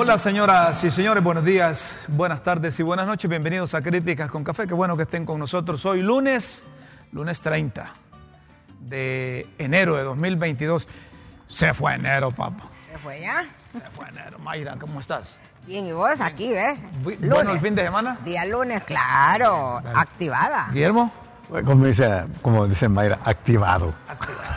Hola señoras y señores, buenos días, buenas tardes y buenas noches. Bienvenidos a Críticas con Café. Qué bueno que estén con nosotros hoy lunes, lunes 30 de enero de 2022. Se fue enero, papá. ¿Se fue ya? Se fue enero. Mayra, ¿cómo estás? Bien, ¿y vos aquí, ves? Bu- ¿Bueno el fin de semana? Día lunes, claro, activada. Guillermo, Como dice, como dice Mayra, activado.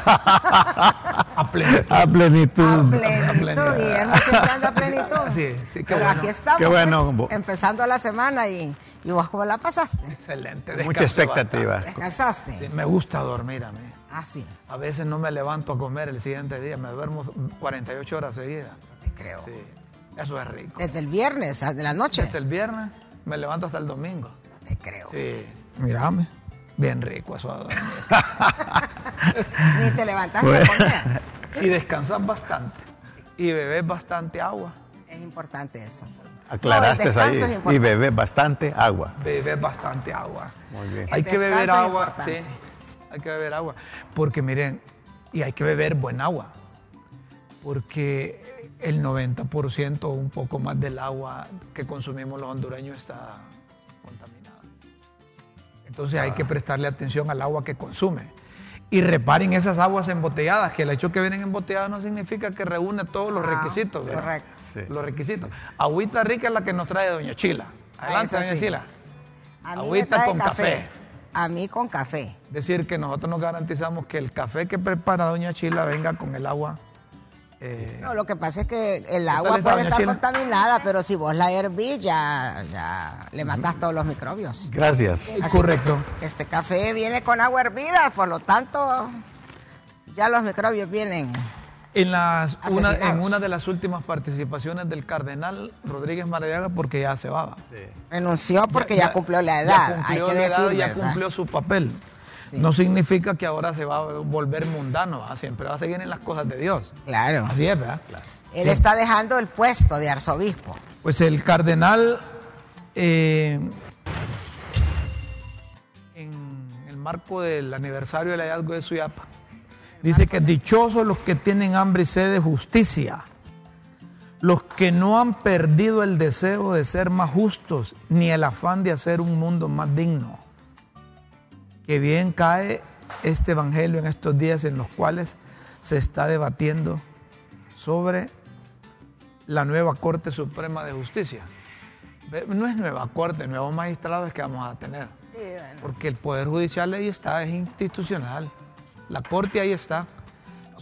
a plenitud. A plenitud. A plenitud. Guillermo siempre anda a plenitud. Sí, sí, qué Pero bueno. aquí estamos, Qué bueno. pues, empezando la semana y, y vos cómo la pasaste. Excelente. Mucha expectativa. ¿Descansaste? bastante. Sí, me gusta dormir a mí. Ah, sí, A veces no me levanto a comer el siguiente día, me duermo 48 horas seguidas. no te creo. Sí, eso es rico. Desde el viernes, ah, de la noche. Desde el viernes me levanto hasta el domingo. No te creo. Sí, mírame. Bien rico eso dormir. Ni te comer. Si descansas bastante y bebes bastante agua, Es importante eso. Aclaraste No, ahí. es Y bebé bastante agua. bebes bastante agua. Muy bien. Hay que beber agua, sí. Hay que beber agua. Porque miren, y hay que beber buen agua. Porque el 90% o un poco más del agua que consumimos los hondureños está. Entonces hay Ah. que prestarle atención al agua que consume. Y reparen esas aguas embotelladas, que el hecho que vienen embotelladas no significa que reúne todos los Ah, requisitos. ¿verdad? correcto. Sí. Los requisitos. Agüita rica es la que nos trae Doña Chila. Adelante, Ah, esa Doña sí. Chila. A mí me Agüita trae con café. A mí con café. Decir que nosotros nos garantizamos que el café que prepara Doña Chila venga con el agua. Eh, No, lo que pasa es que el agua puede estar contaminada, pero si vos la hervís ya, ya le matas todos los microbios. Gracias. Así correcto. que Este café viene con agua hervida, por lo tanto, ya los microbios vienen. En, las, una, en una de las últimas participaciones del cardenal Rodríguez Maradiaga, porque ya se va. Renunció porque ya, cumplió la edad, Ya hay que la edad, decir, ya ¿verdad? cumplió su papel. No significa que ahora se va a volver mundano, ¿verdad? siempre va a seguir en las cosas de Dios. Claro. Así es, ¿verdad? Él está dejando el puesto de arzobispo. Pues el cardenal, eh, en el marco del aniversario del hallazgo de Suyapa, dice que dichosos los que tienen hambre y sed de justicia, los que no han perdido el deseo de ser más justos, ni el afán de hacer un mundo más digno. Que bien cae este evangelio en estos días en los cuales se está debatiendo sobre la nueva Corte Suprema de Justicia. No es nueva Corte, nuevos magistrados que vamos a tener. Sí, bueno. Porque el Poder Judicial ahí está, es institucional. La Corte ahí está.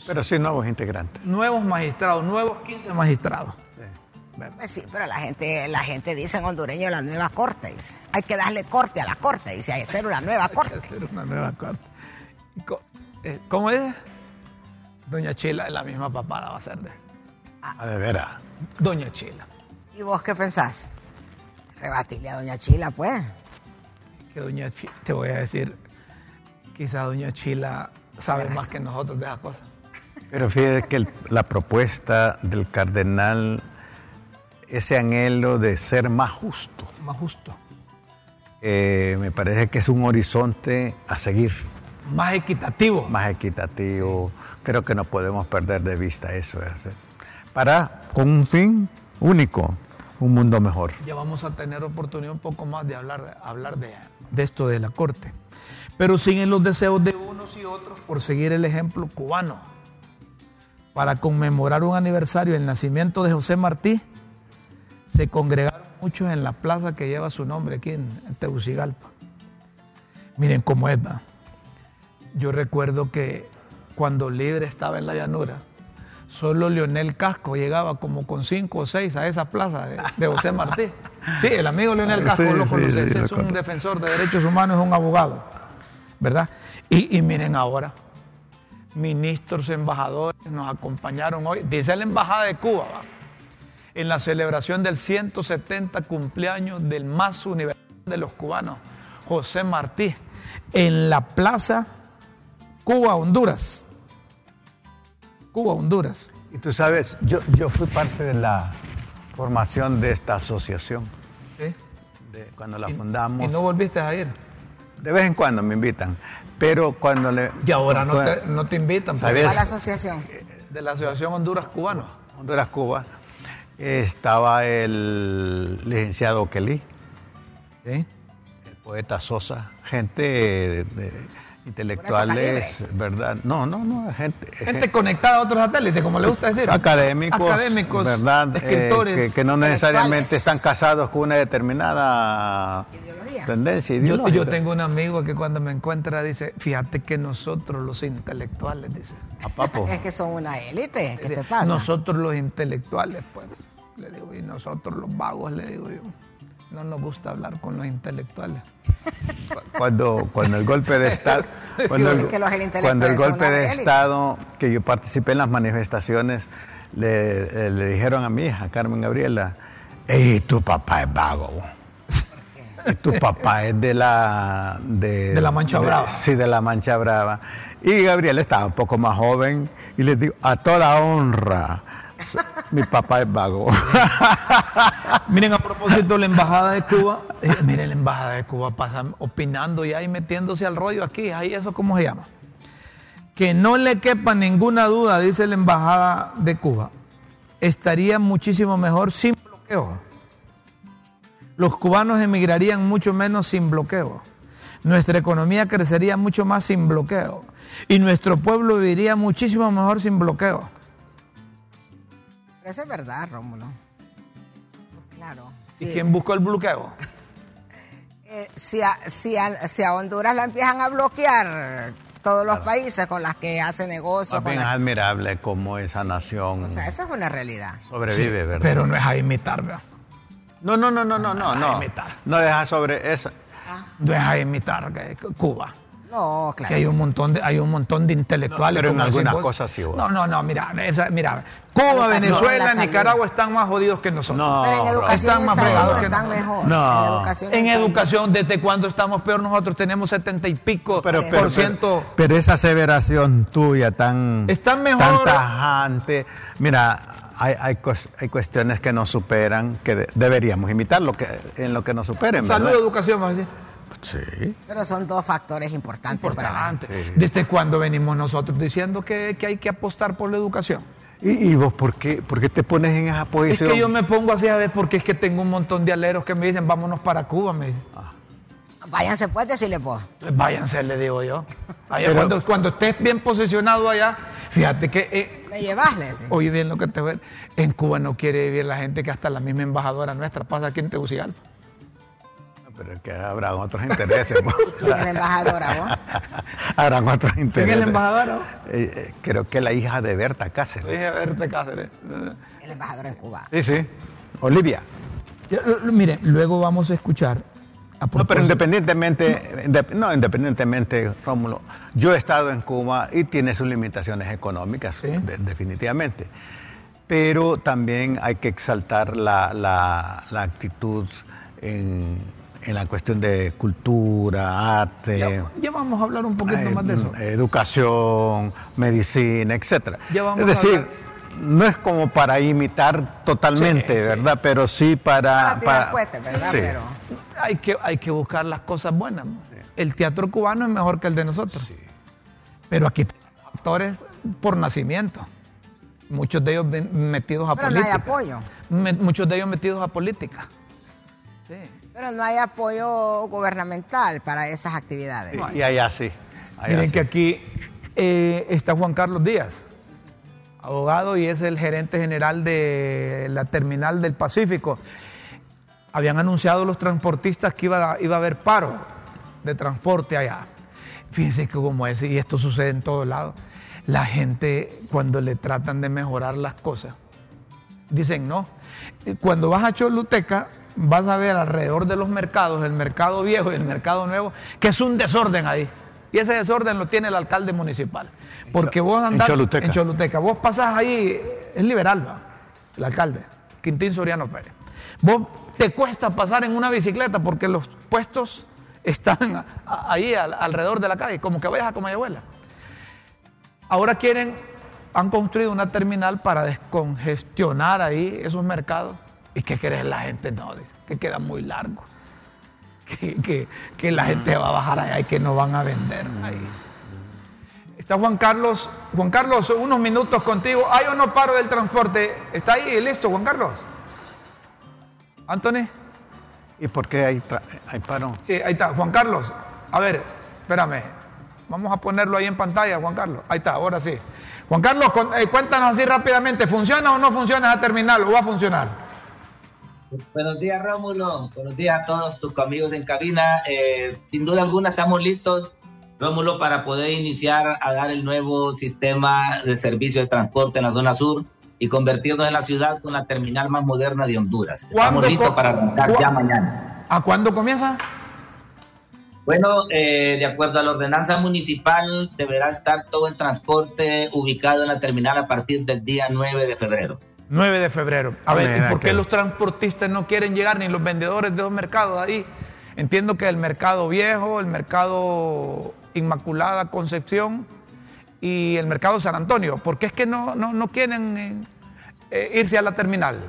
Pero sí nuevos integrantes. Nuevos magistrados, nuevos 15 magistrados. Pues sí, pero la gente, la gente dice en hondureño la nueva corte, dice. Hay que darle corte a la corte, dice, hay que hacer una nueva Hay que corte. hacer una nueva Corte. Eh, ¿Cómo es? Doña Chila es la misma papada va a ser de. A de veras. Doña Chila. ¿Y vos qué pensás? Rebatirle a doña Chila, pues. Que Doña Chi- te voy a decir, quizá Doña Chila sabe más que nosotros de esas cosas. Pero fíjate que el- la propuesta del cardenal, ese anhelo de ser más justo, Más justo. eh, me parece que es un horizonte a seguir, Más equitativo. más equitativo. Creo que no podemos perder de vista eso. Para, con un fin único, un mundo mejor. Ya vamos a tener oportunidad un poco más de hablar, hablar de, de esto de la Corte. Pero siguen los deseos de unos y otros por seguir el ejemplo cubano. Para conmemorar un aniversario del nacimiento de José Martí, se congregaron muchos en la plaza que lleva su nombre aquí en, en Tegucigalpa. Miren cómo es, ¿va? Yo recuerdo que cuando Libre estaba en la llanura, solo Leonel Casco llegaba como con cinco o seis a esa plaza de, de José Martí. Sí, el amigo Leonel Casco Sí, lo sí, conoce, sí, es un defensor de derechos humanos, es un abogado, ¿verdad? Y, y miren ahora, ministros, embajadores nos acompañaron hoy, dice la Embajada de Cuba, ¿va? En la celebración del 170 cumpleaños del más universal de los cubanos, José Martí. en la plaza Cuba, Honduras. Cuba, Honduras. Y tú sabes, yo, yo fui parte de la formación de esta asociación. ¿Sí? De cuando la fundamos. ¿Y no volviste a ir? De vez en cuando me invitan. Pero cuando le. Y ahora no te, no te invitan. pues. ¿Sabes? A la asociación. De la Asociación Honduras Cubano. Honduras, Cuba, estaba el licenciado Kelly, ¿Sí? el poeta Sosa, gente de- de intelectuales. ¿verdad? No, no, no, gente, Gente conectada a otros satélites, como le gusta decir. académicos, Académicos, ¿verdad? Eh, escritores. que, que no necesariamente están casados con una determinada Ideología. tendencia Yo, ideológica. yo tengo un amigo que cuando me encuentra dice, fíjate que nosotros los intelectuales, dice. A papo. Es que son una élite. ¿Qué te pasa? Nosotros los intelectuales, pues, le digo, y nosotros los vagos, le digo yo, no nos gusta hablar con los intelectuales. cuando, cuando el golpe de Estado, cuando el, cuando golpe de. Estado, que yo participé en las manifestaciones, le, eh, le dijeron a mi hija, Carmen Gabriela, ¡Ey, tu papá es vago! Y tu papá es de la... De, De la Mancha Brava. Sí, de la Mancha Brava. Y Gabriela estaba un poco más joven y le digo, a toda honra, mi papá es vago. Miren, a propósito la Embajada de Cuba, eh, miren, la Embajada de Cuba pasa opinando y ahí metiéndose al rollo aquí, ahí eso cómo se llama. Que no le quepa ninguna duda, dice la Embajada de Cuba, estaría muchísimo mejor sin bloqueo. Los cubanos emigrarían mucho menos sin bloqueo. Nuestra economía crecería mucho más sin bloqueo. Y nuestro pueblo viviría muchísimo mejor sin bloqueo. Eso es verdad, Rómulo. Claro. ¿Y sí. quién buscó el bloqueo? Eh, si, a, si, a, si a Honduras la empiezan a bloquear todos los países con las que hace negocio, bien las- admirable como esa nación o sea, eso es una realidad. sobrevive, ¿verdad? Pero no es a imitar, ¿verdad? No, no, no, no, no, no, no. mitad. No deja sobre eso. No es a imitar Cuba. No, Que claro. hay un montón de, hay un montón de intelectuales. No, pero en algunas vos. cosas sí, vos. No, no, no, mira, esa- mira, Cuba, Venezuela. Nicaragua están más jodidos que nosotros. No, Pero en educación Están más salud fregados que están nosotros. mejor. No. En educación, En educación, ¿desde cuándo estamos peor nosotros? Tenemos setenta y pico Pero, por pero, ciento. pero- pero esa aseveración tuya tan, Están mejor. tan tajante. Mira, hay, hay, hay cuestiones que nos superan, que de- deberíamos imitar lo que, en lo que nos superen. Salud, ¿verdad? educación, decir. Sí. Pero son dos factores importantes para la gente. Importante. ¿Desde cuándo venimos nosotros diciendo que, que hay que apostar por la educación? ¿Y, y vos por qué, por qué te pones en esa Es posición? que yo me pongo así a ver porque es que tengo un montón de aleros que me dicen vámonos para Cuba, me dicen. Váyanse pues, decirle vos. Pues váyanse, le digo yo. Allá Pero- cuando, cuando estés bien posicionado allá, fíjate que, eh, Me llevas, le decís. oye bien lo que te voy a- en Cuba no quiere vivir la gente que hasta la misma embajadora nuestra pasa aquí en Tegucigalpa. Pero es que habrá otros intereses. ¿Quién es la embajadora, vos? Habrán otros ¿Quién intereses. es la embajadora? Eh, eh, creo que la hija de Berta Cáceres. Dije, a verte, Cáceres. El embajador en Cuba. Sí, sí. Olivia. Mire, luego vamos a escuchar. A No, pero independientemente, indep- no, independientemente, Rómulo, yo he estado en Cuba y tiene sus limitaciones económicas, Sí. de- definitivamente. Pero también hay que exaltar la, la- la actitud en, en la cuestión de cultura, arte, ya, ya vamos a hablar un poquito eh, más de eso. educación, medicina, etcétera. Ya vamos Es decir, no es como para imitar totalmente, Sí, sí. ¿verdad? Pero sí para... Para tirar cohetes, ¿verdad? sí. Pero Hay que, hay que buscar las cosas buenas. El teatro cubano es mejor que el de nosotros. Pero aquí tenemos actores por nacimiento. Muchos de ellos metidos a Pero no hay política. apoyo. Me- muchos de ellos metidos a política. Sí. Pero no hay apoyo gubernamental para esas actividades. Y allá sí. allá Miren sí. que aquí eh, está Juan Carlos Díaz, abogado y es el gerente general de la terminal del Pacífico. Habían anunciado los transportistas que iba a, iba a haber paro de transporte allá. Fíjense que como es, y esto sucede en todos lados, la gente cuando le tratan de mejorar las cosas, dicen no. Cuando vas a Choluteca, vas a ver alrededor de los mercados, el mercado viejo y el mercado nuevo, que es un desorden ahí. Y ese desorden lo tiene el alcalde municipal. Porque vos en andás Choluteca. en Choluteca, vos pasás ahí, es liberal, ¿va? el alcalde, Quintín Soriano Pérez. Vos te cuesta pasar en una bicicleta porque los puestos están ahí alrededor de la calle, como que vayas a Comayagüela. Ahora quieren, han construido una terminal para descongestionar ahí esos mercados. ¿Y qué crees la gente? No, dice, que queda muy largo. Que, que, la gente va a bajar allá y que no van a vender ahí. Está Juan Carlos. Juan Carlos, unos minutos contigo. ¿Hay o no paro del transporte? ¿Está ahí listo, Juan Carlos? Anthony. ¿Y por qué hay, hay paro? Sí, ahí está. Juan Carlos, a ver, espérame. Vamos a ponerlo ahí en pantalla, Juan Carlos. Ahí está, ahora sí. Juan Carlos, eh, cuéntanos así rápidamente, ¿funciona o no funciona esa terminal o va a funcionar? Buenos días, Rómulo. Buenos días a todos tus amigos en cabina. Eh, sin duda alguna estamos listos, Rómulo, para poder iniciar a dar el nuevo sistema de servicio de transporte en la zona sur y convertirnos en la ciudad con la terminal más moderna de Honduras. Estamos listos para arrancar ya mañana. ¿A cuándo comienza? Bueno, eh, de acuerdo a la ordenanza municipal, deberá estar todo el transporte ubicado en la terminal a partir del día 9 de febrero. 9 de febrero. A ver, ¿y por qué los transportistas no quieren llegar ni los vendedores de los mercados ahí? Entiendo que el mercado viejo, el mercado Inmaculada Concepción, y el mercado San Antonio. ¿Por qué es que no, no, quieren eh, eh, irse a la terminal?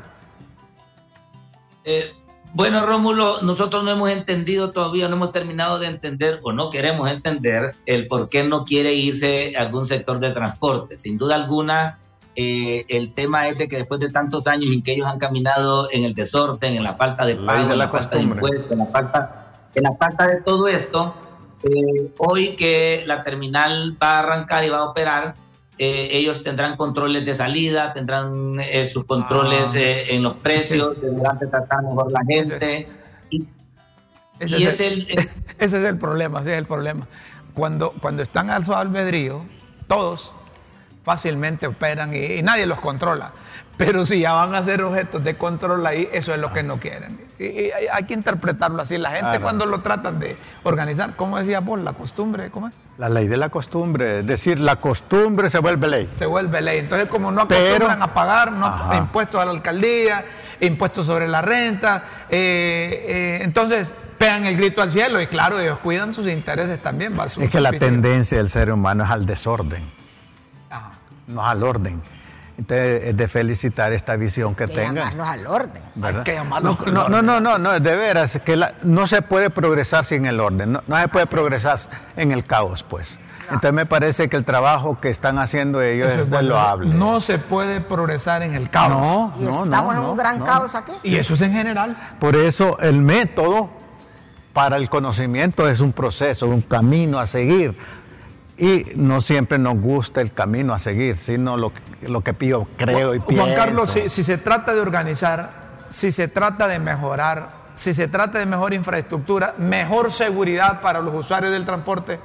Eh, bueno, Rómulo, nosotros no hemos entendido todavía, no hemos terminado de entender o no queremos entender el por qué no quiere irse a algún sector de transporte. Sin duda alguna, el tema es de que después de tantos años en que ellos han caminado en el desorden, en la falta de pago, en la falta de impuestos, en la falta, en la falta de todo esto, eh, hoy que la terminal va a arrancar y va a operar, eh, ellos tendrán controles de salida, tendrán eh, sus controles ah. en los precios, tendrán que tratar mejor la gente. ese, es el, ese es el problema, ese es el problema. Cuando, cuando están al su albedrío, todos fácilmente operan y, nadie los controla. Pero si ya van a ser objetos de control ahí, eso es lo que no quieren. Y, hay que interpretarlo así. La gente cuando lo tratan de organizar, ¿cómo decía Paul? La costumbre, ¿cómo es? La ley de la costumbre, es decir, la costumbre se vuelve ley. Se vuelve ley. Entonces, como no acostumbran a pagar no, impuestos a la alcaldía, impuestos sobre la renta, eh, eh, entonces pegan el grito al cielo y claro, ellos cuidan sus intereses también. es que la tendencia del ser humano es al desorden no al orden. Entonces, es de felicitar esta visión que, tengan. Llamarlos al orden. que llamarlos no, no, no, no, no, de veras, que no se puede progresar sin el orden, no, se puede progresar en el caos, pues. Entonces me parece que el trabajo que están haciendo ellos es, es loable. No se puede progresar en el caos. No, y estamos en un gran caos aquí. Y eso es en general. Por eso el método para el conocimiento es un proceso, un camino a seguir y no siempre nos gusta el camino a seguir, sino lo, lo que yo creo y pienso. Juan Carlos, si, se trata de organizar, si se trata de mejorar, si se trata de mejor infraestructura, mejor seguridad para los usuarios del transporte,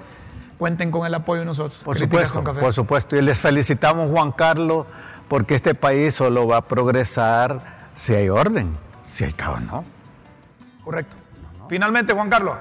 cuenten con el apoyo de nosotros. Por supuesto, por supuesto. Y les felicitamos, Juan Carlos, porque este país solo va a progresar si hay orden, si hay caos, ¿no? Correcto. Finalmente, Juan Carlos.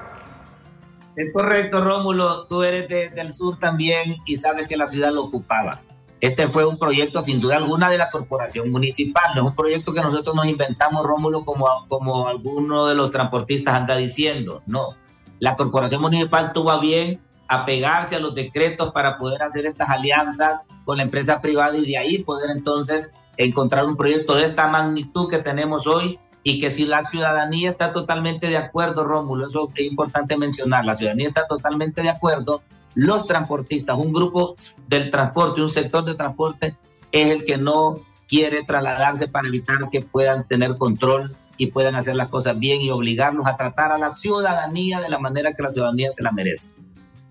Es correcto, Rómulo. Tú eres del sur también y sabes que la ciudad lo ocupaba. Este fue un proyecto, sin duda alguna, de la corporación municipal. No es un proyecto que nosotros nos inventamos, Rómulo, como, como alguno de los transportistas anda diciendo. No. La corporación municipal tuvo a bien apegarse a los decretos para poder hacer estas alianzas con la empresa privada y de ahí poder entonces encontrar un proyecto de esta magnitud que tenemos hoy y que si la ciudadanía está totalmente de acuerdo, Rómulo, eso es importante mencionar, la ciudadanía está totalmente de acuerdo, los transportistas, un grupo del transporte, un sector de transporte, es el que no quiere trasladarse para evitar que puedan tener control y puedan hacer las cosas bien y obligarlos a tratar a la ciudadanía de la manera que la ciudadanía se la merece.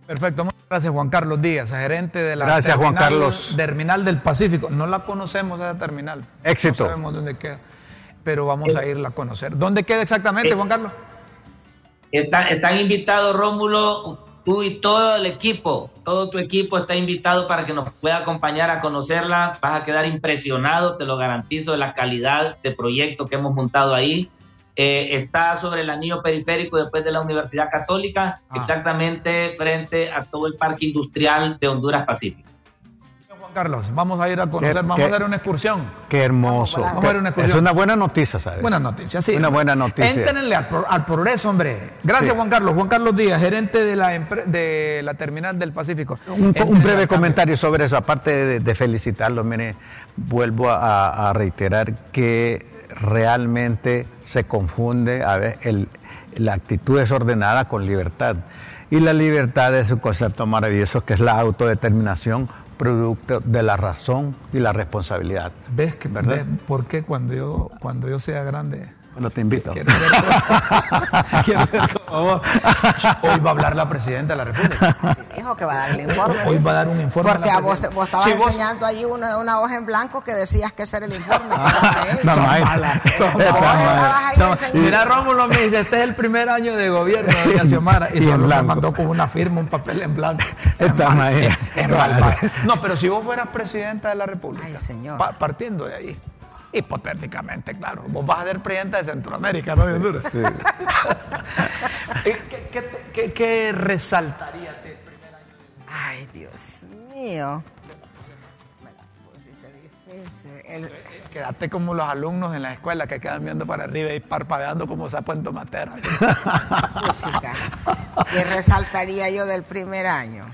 Perfecto, muchas gracias Juan Carlos Díaz, gerente de la gracias, terminal, Juan Carlos. terminal del Pacífico. No la conocemos esa terminal. Éxito. No sabemos dónde queda pero vamos a irla a conocer. ¿Dónde queda exactamente, Juan Carlos? están invitados, Rómulo, tú y todo el equipo, todo tu equipo está invitado para que nos pueda acompañar a conocerla. Vas a quedar impresionado, te lo garantizo, de la calidad de proyecto que hemos montado ahí. Eh, está sobre el anillo periférico después de la Universidad Católica, ah. exactamente frente a todo el parque industrial de Honduras Pacífico. Carlos, vamos a ir a conocer, Qué- vamos qué- a dar una excursión. Qué hermoso. Vamos, vamos a ver una es una buena noticia, ¿sabes? Buena noticia, sí. Una buena noticia. Éntrenle al, pro- al progreso, hombre. Gracias, Sí. Juan Carlos. Juan Carlos Díaz, gerente de la, de la terminal del Pacífico. Un, breve comentario sobre eso. Aparte de, de felicitarlo, mire, vuelvo a, a reiterar que realmente se confunde a ver, el- la actitud desordenada con libertad. Y la libertad es un concepto maravilloso que es la autodeterminación producto de la razón y la responsabilidad. ¿Ves, que, ¿Verdad? ves por qué cuando yo, cuando yo sea grande Bueno, te invito. quiero ser, quiero vos? Hoy va a hablar la presidenta de la República. Así dijo que va a dar el informe. Hoy va a dar un informe Porque a vos, vos estabas Sí, vos- enseñando allí una, una hoja en blanco que decías que ese era el informe. él. No, enseñando. Mira, Rómulo me dice, este es el primer año de gobierno de doña Xiomara. Y, Y solo me mandó con una firma, un papel en blanco. Está Es mal-. No, pero si vos fueras presidenta de la República, Ay, señor. pa- partiendo de ahí, hipotéticamente, claro, vos vas a ser presidenta de Centroamérica, ¿no? de Honduras. Eh, ¿Qué, qué te- qué- qué resaltaría este primer año? Ay, Dios mío. Me la pusiste difícil. El- Quédate como los alumnos en la escuela que quedan viendo para arriba y parpadeando como sapo en tomatera. música. ¿Qué resaltaría yo del primer año?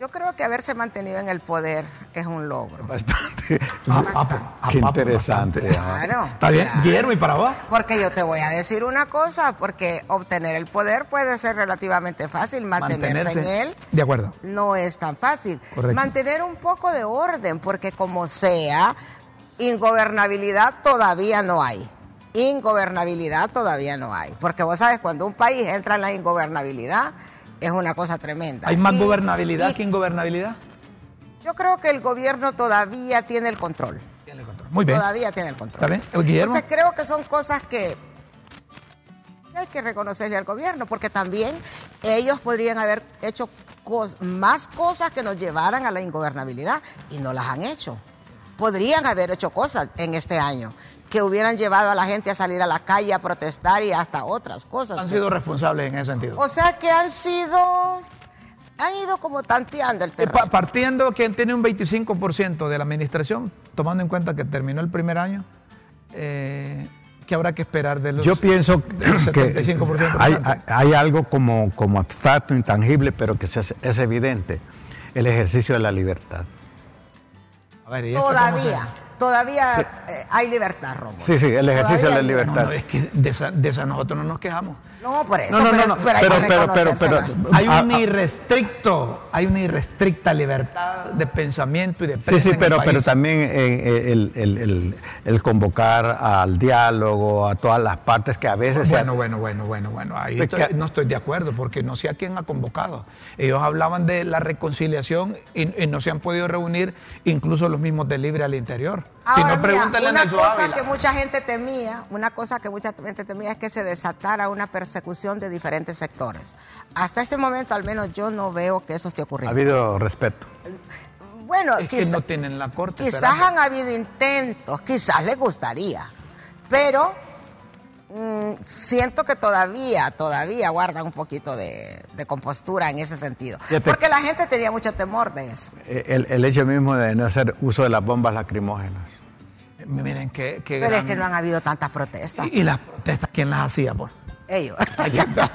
Yo creo que haberse mantenido en el poder es un logro. Bastante. Bastante. ah, ah, Qué interesante. bastante. Claro. Está bien. claro. ¿y para vos? Porque yo te voy a decir una cosa, porque obtener el poder puede ser relativamente fácil, mantenerse, en él De acuerdo. no es tan fácil. Correcto. Mantener un poco de orden, porque como sea, ingobernabilidad todavía no hay. Ingobernabilidad todavía no hay. Porque vos sabes, cuando un país entra en la ingobernabilidad, es una cosa tremenda. ¿Hay más Y- gobernabilidad y que ingobernabilidad? Yo creo que el gobierno todavía tiene el control. Muy bien. Todavía tiene el control. ¿Está bien? Guillermo. Entonces creo que son cosas que que hay que reconocerle al gobierno, porque también ellos podrían haber hecho cos- más cosas que nos llevaran a la ingobernabilidad y no las han hecho. Podrían haber hecho cosas en este año que hubieran llevado a la gente a salir a la calle a protestar y hasta otras cosas. Han que- sido responsables en ese sentido. o sea que han sido, han ido como tanteando el terreno. pa- partiendo que tiene un 25% de la administración, tomando en cuenta que terminó el primer año, eh, ¿qué habrá que esperar de los Yo pienso de los que 75% hay, hay algo como, como abstracto, intangible, pero que se hace- es evidente, el ejercicio de la libertad. A ver, ¿y esto cómo se- Todavía, todavía eh, hay libertad, Romo. Sí, sí, el ejercicio de la No, libertad. no, es que de esa, de esa nosotros no nos quejamos. No, por eso, No, no, pero, no, no, pero hay pero- que pero- pero- pero- reconocérsela. Hay Ah, un ah. irrestricto, hay una irrestricta libertad de pensamiento y de Sí, prensa sí, en el pero, país. pero también eh, el, el- el- el convocar al diálogo, a todas las partes que a veces... Bueno, bueno, bueno, bueno, bueno. Ahí Es estoy- que- no estoy de acuerdo porque no sé a quién ha convocado. Ellos hablaban de la reconciliación y, y no se han podido reunir incluso los mismos de Libre al Interior. si Ahora, no, mira, pregúntale a una Nelson cosa Ávila. que mucha gente temía, una cosa que mucha gente temía es que se desatara una persecución de diferentes sectores. Hasta este momento, al menos yo no veo que eso esté Ha ocurriendo. habido respeto. Bueno, Es que quizá- no tienen la corte. quizás han habido intentos, quizás les gustaría, pero mm, siento que todavía, todavía guardan un poquito de, de compostura en ese sentido. Porque la gente tenía mucho temor de eso. Eh, El, el hecho mismo de no hacer uso de las bombas lacrimógenas. Miren qué, qué Pero es que no han habido tantas protestas. y, y las protestas, ¿quién las hacía? Pues? Ellos. Allá está.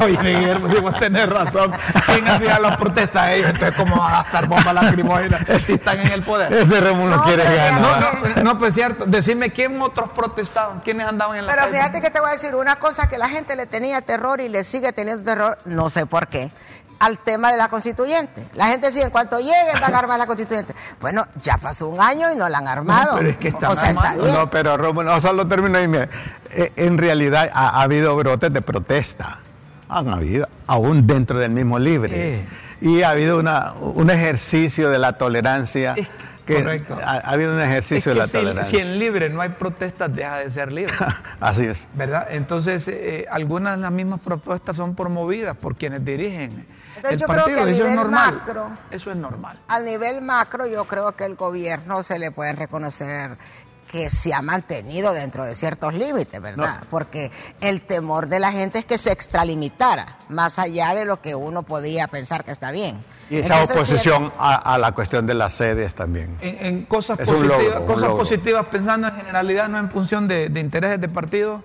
Oye, Guillermo, si vos tenés razón. ¿Quién hacía las protestas? Ellos. Entonces, ¿cómo van a gastar bombas lacrimógenas si están en el poder? Ese Rómulo No, quiere ganar. No, no, no, pues cierto. Decime quién otros protestaban, quiénes andaban en la Pero calle? fíjate que te voy a decir una cosa que la gente le tenía terror y le sigue teniendo terror, no sé por qué, al tema de la constituyente. La gente decía, en cuanto lleguen van a armar la constituyente. Bueno, ya pasó un año y no la han armado. No, pero es que están o sea, está bien. No, pero Rómulo, no solo termino y mire, eh, en realidad ha, ha habido brotes de protesta. Han habido, aún dentro del mismo libre. Eh. Y ha habido una, un ejercicio de la tolerancia. Es- que correcto. Ha, ha habido un Es ejercicio de la si, tolerancia. si en libre no hay protestas, deja de ser libre. Así es. ¿Verdad? Entonces, eh, algunas de las mismas propuestas son promovidas por quienes dirigen Entonces, el yo creo que a Eso es nivel normal. macro- Eso es normal. Al nivel macro, yo creo que el gobierno se le pueden reconocer que se ha mantenido dentro de ciertos límites, ¿verdad? Porque el temor de la gente es que se extralimitara, más allá de lo que uno podía pensar que está bien. Y esa oposición a, la cuestión de las sedes también. En, cosas, positivas, cosas positivas, pensando en generalidad, no en función de, intereses de partido,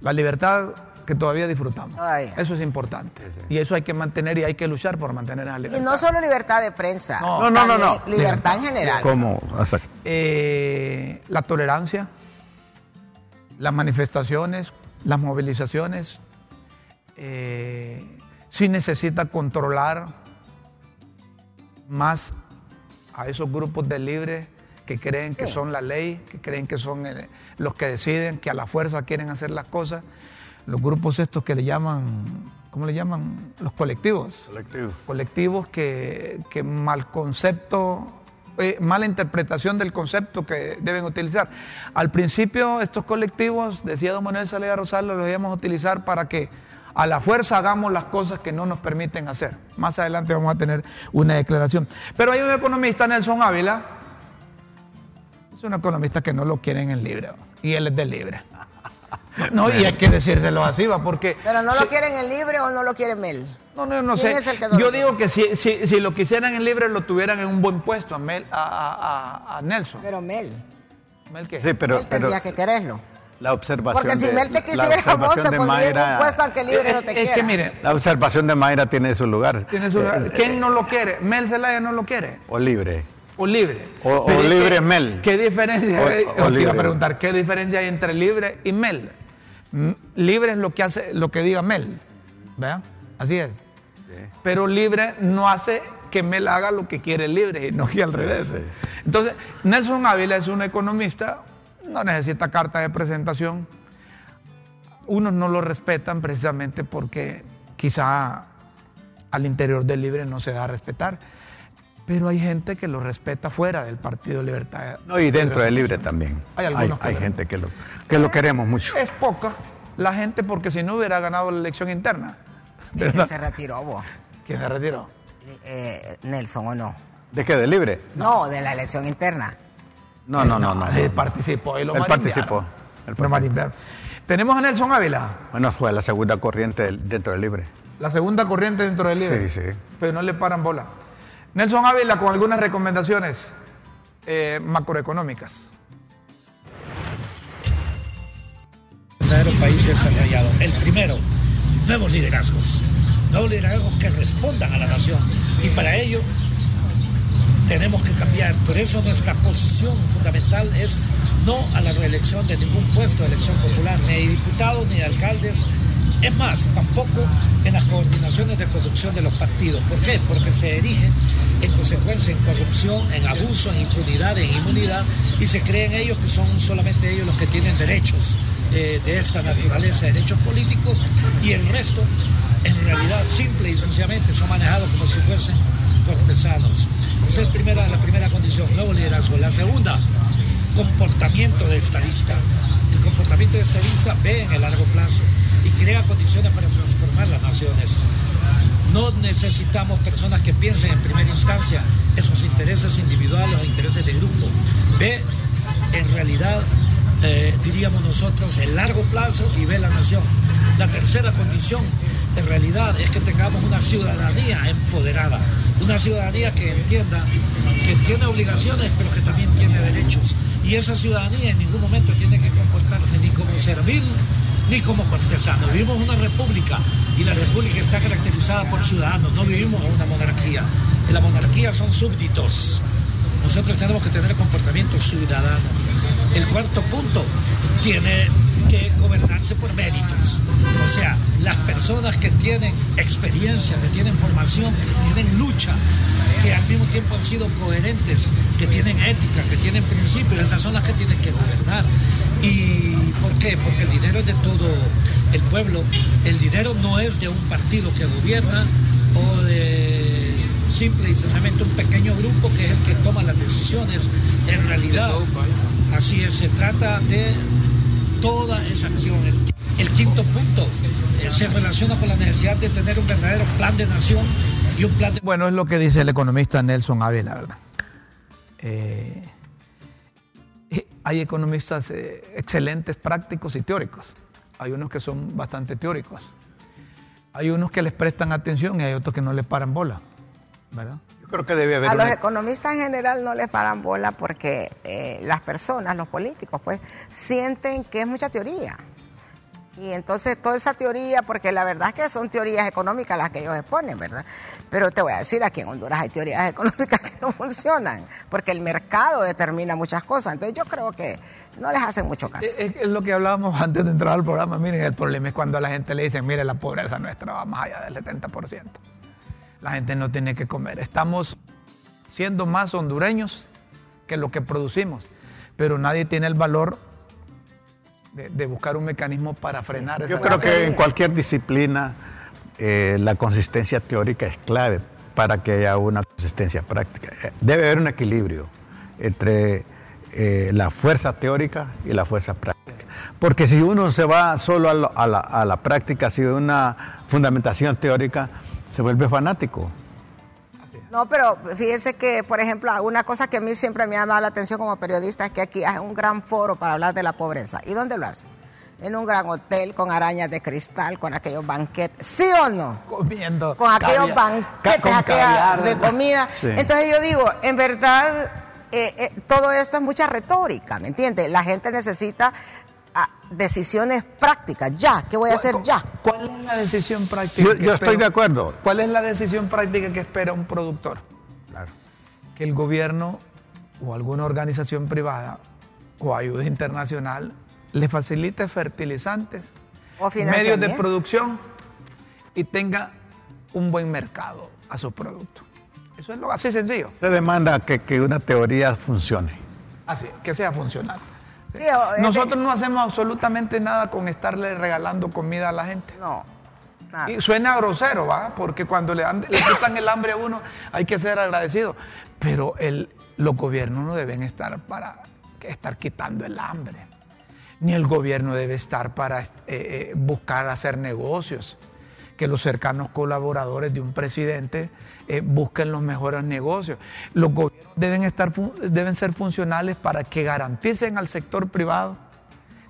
la libertad que todavía disfrutamos. Eso es importante. Y eso hay que mantener y hay que luchar por mantener esa libertad. Y no solo libertad de prensa. No, no, no. no, Libertad, en general. ¿Cómo? Eh, la tolerancia, las manifestaciones, las movilizaciones. Eh, si necesita controlar más a esos grupos de libres que creen que son la ley, que creen que son eh, los que deciden, que a la fuerza quieren hacer las cosas los grupos estos que le llaman, ¿cómo le llaman? Los colectivos. Colectivos. Colectivos que, que mal concepto, eh, mala interpretación del concepto que deben utilizar. Al principio estos colectivos, decía don Manuel Salida Rosales, los debíamos utilizar para que a la fuerza hagamos las cosas que no nos permiten hacer. Más adelante vamos a tener una declaración. Pero hay un economista, Nelson Ávila, es un economista que no lo quieren en libre, y él es del libre. No, y hay que decírselo así, va, porque... ¿Pero no lo quieren en libre o no lo quieren Mel? No, no, no sé. Yo digo que si, si, si, lo quisieran en libre, lo tuvieran en un buen puesto a, Mel, a, a, Nelson. Pero Mel. ¿Mel qué? Sí, pero, Mel tendría que quererlo. La observación Porque si Mel te quisiera vos, te pondría en un puesto aunque libre no te quiera. Es que mire... La observación de Mayra tiene su lugar. Tiene su lugar. Eh, ¿Quién no lo quiere? ¿Mel Zelaya no lo quiere? O libre o libre. O, libre Mel. ¿Qué diferencia? O, o, te iba a preguntar, ¿qué diferencia hay entre libre y Mel? Libre es lo que hace, lo que diga Mel. ¿Vean? Así es. Pero libre no hace que Mel haga lo que quiere libre y no que al revés. Entonces, Nelson Ávila es un economista, no necesita carta de presentación. Unos no lo respetan precisamente porque quizá al interior del libre no se da a respetar pero hay gente que lo respeta fuera del Partido Libertad. No, y dentro del Libre también. Hay, hay, gente que lo, que lo queremos mucho. Es poca la gente porque si no hubiera ganado la elección interna. ¿Quién se retiró vos? ¿Quién se retiró? Eh, Nelson o no. ¿De qué? ¿De Libre? No, de la elección interna. No, no, no. no, Él participó y lo Él participó. Tenemos a Nelson Ávila. Bueno, fue la segunda corriente dentro del Libre. La segunda corriente dentro del Libre. Sí, sí. Pero no le paran bola. Nelson Ávila con algunas recomendaciones eh, macroeconómicas. país desarrollado. El primero, nuevos liderazgos. Nuevos liderazgos que respondan a la nación. Y para ello tenemos que cambiar. Por eso nuestra posición fundamental es no a la reelección de ningún puesto de elección popular, ni de diputados, ni de alcaldes, es más, tampoco en las coordinaciones de corrupción de los partidos. ¿Por qué? Porque se erigen en consecuencia en corrupción, en abuso, en impunidad, en inmunidad y se creen ellos que son solamente ellos los que tienen derechos eh, de esta naturaleza, derechos políticos y el resto en realidad simple y sencillamente son manejados como si fuesen cortesanos. Esa es primera, la primera condición, nuevo liderazgo. La segunda, comportamiento de estadista. El comportamiento de estadista ve en el largo plazo y crea condiciones para transformar las naciones. No necesitamos personas que piensen en primera instancia esos intereses individuales o intereses de grupo. Ve en realidad, eh, diríamos nosotros, el largo plazo y ve la nación. La tercera condición en realidad es que tengamos una ciudadanía empoderada, una ciudadanía que entienda que tiene obligaciones pero que también tiene derechos. Y esa ciudadanía en ningún momento tiene que comportarse ni como servil ni como cortesano. Vivimos una república y la república está caracterizada por ciudadanos, no vivimos una monarquía. En la monarquía son súbditos. Nosotros tenemos que tener comportamiento ciudadano. El cuarto punto tiene que gobernarse por méritos. O sea, las personas que tienen experiencia, que tienen formación, que tienen lucha, que al mismo tiempo han sido coherentes, que tienen ética, que tienen principios, esas son las que tienen que gobernar. ¿Y por qué? Porque el dinero es de todo el pueblo. El dinero no es de un partido que gobierna o de simple y sencillamente un pequeño grupo que es el que toma las decisiones. En realidad, así es, se trata de toda esa acción. El, quinto punto eh, se relaciona con la necesidad de tener un verdadero plan de nación y un plan de... Bueno, es lo que dice el economista Nelson Ávila, ¿verdad? Eh, hay economistas eh, excelentes, prácticos y teóricos. Hay unos que son bastante teóricos. Hay unos que les prestan atención y hay otros que no les paran bola. ¿Verdad? Yo creo que debe haber. A una- los economistas en general no les paran bola porque eh, las personas, los políticos, pues sienten que es mucha teoría. Y entonces toda esa teoría, porque la verdad es que son teorías económicas las que ellos exponen, ¿verdad? Pero te voy a decir, aquí en Honduras hay teorías económicas que no funcionan, porque el mercado determina muchas cosas. Entonces yo creo que no les hacen mucho caso. Es, es lo que hablábamos antes de entrar al programa. Miren, el problema es cuando a la gente le dicen, mire, la pobreza nuestra va más allá del 70%. La gente no tiene que comer. Estamos siendo más hondureños que lo que producimos, pero nadie tiene el valor de, de buscar un mecanismo para frenar Yo esa creo que en cualquier disciplina eh, la consistencia teórica es clave para que haya una consistencia práctica. Eh, Debe haber un equilibrio entre eh, la fuerza teórica y la fuerza práctica. Porque si uno se va solo a, lo- a la, a la práctica sin una fundamentación teórica, se vuelve fanático. No, pero fíjense que, por ejemplo, una cosa que a mí siempre me ha llamado la atención como periodista es que aquí hay un gran foro para hablar de la pobreza. ¿Y dónde lo hacen? En un gran hotel con arañas de cristal, con aquellos banquetes. ¿Sí o no? comiendo. Con aquellos banquetes con caviar, de comida. Sí. Entonces yo digo, en verdad, eh, eh, todo esto es mucha retórica, ¿me entiendes? La gente necesita ah, decisiones prácticas, ya. ¿Qué voy a hacer ya? ¿Cuál es la decisión práctica? Yo, que yo estoy espera- de acuerdo. ¿Cuál es la decisión práctica que espera un productor? Claro. Que el gobierno o alguna organización privada o ayuda internacional le facilite fertilizantes, O medios de producción y tenga un buen mercado a su producto. Eso es lo así sencillo, Se demanda que, que una teoría funcione. así, que sea funcional. Sí, eh, Nosotros no hacemos absolutamente nada con estarle regalando comida a la gente. No. nada. Y suena grosero, ¿va? Porque cuando le, dan- le quitan el hambre a uno hay que ser agradecido. Pero el, los gobiernos no deben estar para estar quitando el hambre. Ni el gobierno debe estar para eh, eh, buscar hacer negocios. Que los cercanos colaboradores de un presidente eh, busquen los mejores negocios. Los gobiernos deben, estar, deben ser funcionales para que garanticen al sector privado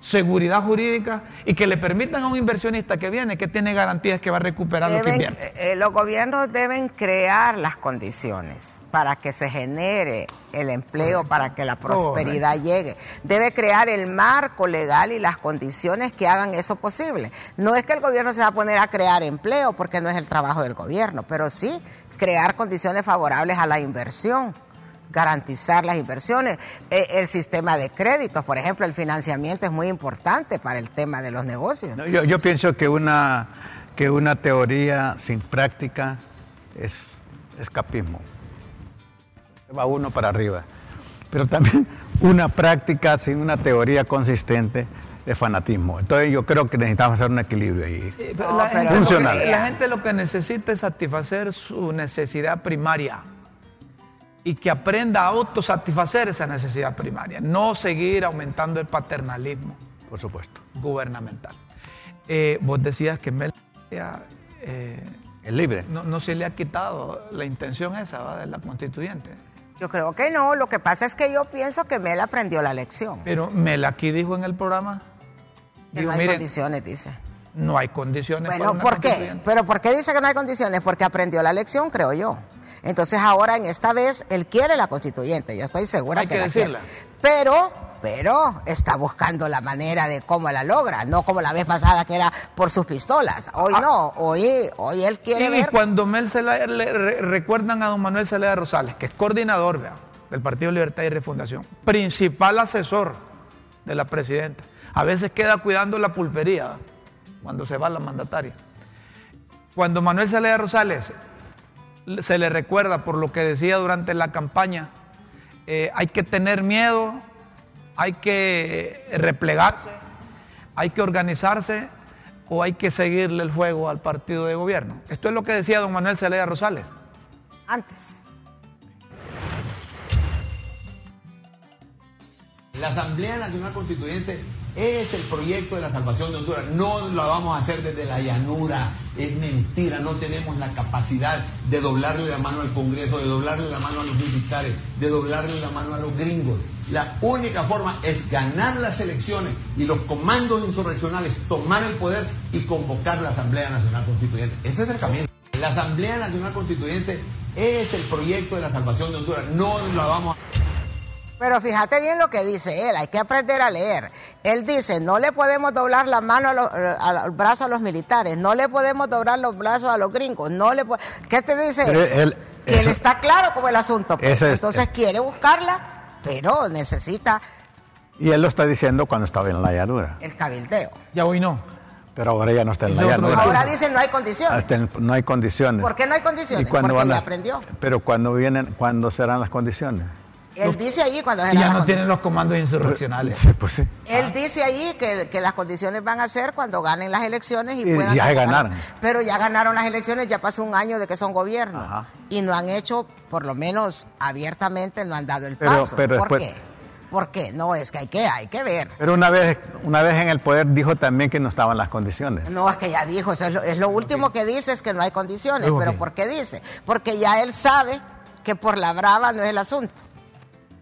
seguridad jurídica y que le permitan a un inversionista que viene, que tiene garantías que va a recuperar lo que invierte. eh, los gobiernos deben crear las condiciones para que se genere el empleo, para que la prosperidad llegue. Debe crear el marco legal y las condiciones que hagan eso posible. No es que el gobierno se va a poner a crear empleo, porque no es el trabajo del gobierno, pero sí crear condiciones favorables a la inversión garantizar las inversiones, Eh, el sistema de créditos, por ejemplo, el financiamiento es muy importante para el tema de los negocios. Yo, yo pienso que una, que una teoría sin práctica es escapismo. Va uno para arriba. Pero también una práctica sin una teoría consistente es fanatismo. Entonces yo creo que necesitamos hacer un equilibrio ahí. Sí, pero No, la, pero gente lo que- Funcional. la gente lo que necesita es satisfacer su necesidad primaria y que aprenda a autosatisfacer esa necesidad primaria, no seguir aumentando el paternalismo Por supuesto. gubernamental. Eh, vos decías que Mel eh, Es libre. no, no se le ha quitado la intención esa ¿va? de la constituyente. Yo creo que no, lo que pasa es que yo pienso que Mel aprendió la lección. Pero Mel aquí dijo en el programa, Que digo, no hay miren, condiciones, dice. no hay condiciones Bueno, ¿por qué? Pero ¿por qué dice que no hay condiciones? Porque aprendió la lección, creo yo. Entonces ahora en esta vez él quiere la constituyente, yo estoy segura Hay que, que la quiere. Pero, pero está buscando la manera de cómo la logra, no como la vez pasada que era por sus pistolas. Hoy no, hoy, hoy él quiere Y ver. cuando Mel Zelaya- le re- recuerdan a don Manuel Zelaya Rosales, que es coordinador vea, del Partido Libertad y Refundación, principal asesor de la presidenta. A veces queda cuidando la pulpería cuando se va la mandataria. Cuando Manuel Zelaya Rosales le- se le recuerda por lo que decía durante la campaña, eh, hay que tener miedo, hay que replegarse, hay que organizarse o hay que seguirle el fuego al partido de gobierno. Esto es lo que decía don Manuel Zelaya Rosales. Antes. La Asamblea Nacional Constituyente es el proyecto de la salvación de Honduras. No lo vamos a hacer desde la llanura. Es mentira. No tenemos la capacidad de doblarle la mano al Congreso, de doblarle la mano a los militares, de doblarle la mano a los gringos. La única forma es ganar las elecciones y los comandos insurreccionales tomar el poder y convocar la Asamblea Nacional Constituyente. Ese es el camino. La Asamblea Nacional Constituyente es el proyecto de la salvación de Honduras. No lo vamos a... Pero fíjate bien lo que dice él, hay que aprender a leer. Él dice, no le podemos doblar la mano a los, a los brazos a los militares, no le podemos doblar los brazos a los gringos, no le ¿Qué te dice Pero eso? él- que él eso- está claro como el asunto. pues. Es- Entonces quiere buscarla, pero necesita Y él lo está diciendo cuando estaba en la llanura. el cabildeo. Ya hoy no. Pero ahora ya no está en la llanura. Ahora dicen no hay condiciones. Hasta en- no hay condiciones. ¿Por qué no hay condiciones? ¿Y cuándo Porque van a- ya aprendió. Pero cuando vienen, ¿cuándo serán las condiciones? Él dice ahí cuando Y ya no tienen los comandos insurreccionales. Sí, pues sí. Él dice ahí que, que las condiciones van a ser cuando ganen las elecciones y, Y puedan... ya ganaron. Pero ya ganaron las elecciones, ya pasó un año de que son gobierno. Ajá. Y no han hecho, por lo menos abiertamente, no han dado el Pero- paso. pero ¿Por después- qué? ¿Por qué? No, es que hay que, hay que ver. Pero una vez, una vez en el poder dijo también que no estaban las condiciones. No, es que ya dijo, eso es lo, es lo último que dice, es que no hay condiciones. Pero. ¿por qué dice? Porque ya él sabe que por la brava no es el asunto.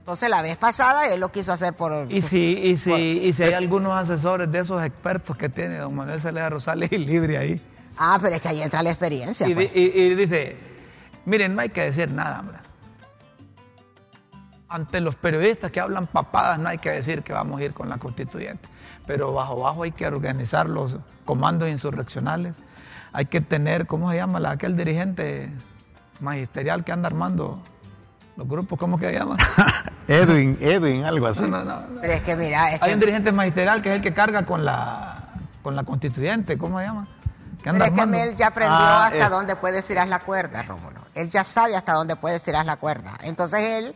Entonces la vez pasada él lo quiso hacer por... Y si, y, si, y si hay algunos asesores de esos expertos que tiene don Manuel Celeda Rosales y Libre ahí. Ah, pero es que ahí entra la experiencia. Y, pues. y- y dice, miren, no hay que decir nada, hombre. Ante los periodistas que hablan papadas no hay que decir que vamos a ir con la constituyente. Pero bajo bajo hay que organizar los comandos insurreccionales. Hay que tener, ¿cómo se llama? la- aquel dirigente magisterial que anda armando los grupos, ¿cómo que se llama? Edwin, Edwin, algo así. No, no, no. Pero es que mira, es Hay que, un dirigente magisterial que es el que carga con la, con la constituyente, ¿cómo se llama? Que pero es que. Mel ya aprendió Ah, hasta eh. dónde puedes tirar la cuerda, Rómulo. Él ya sabe hasta dónde puedes tirar la cuerda. Entonces él,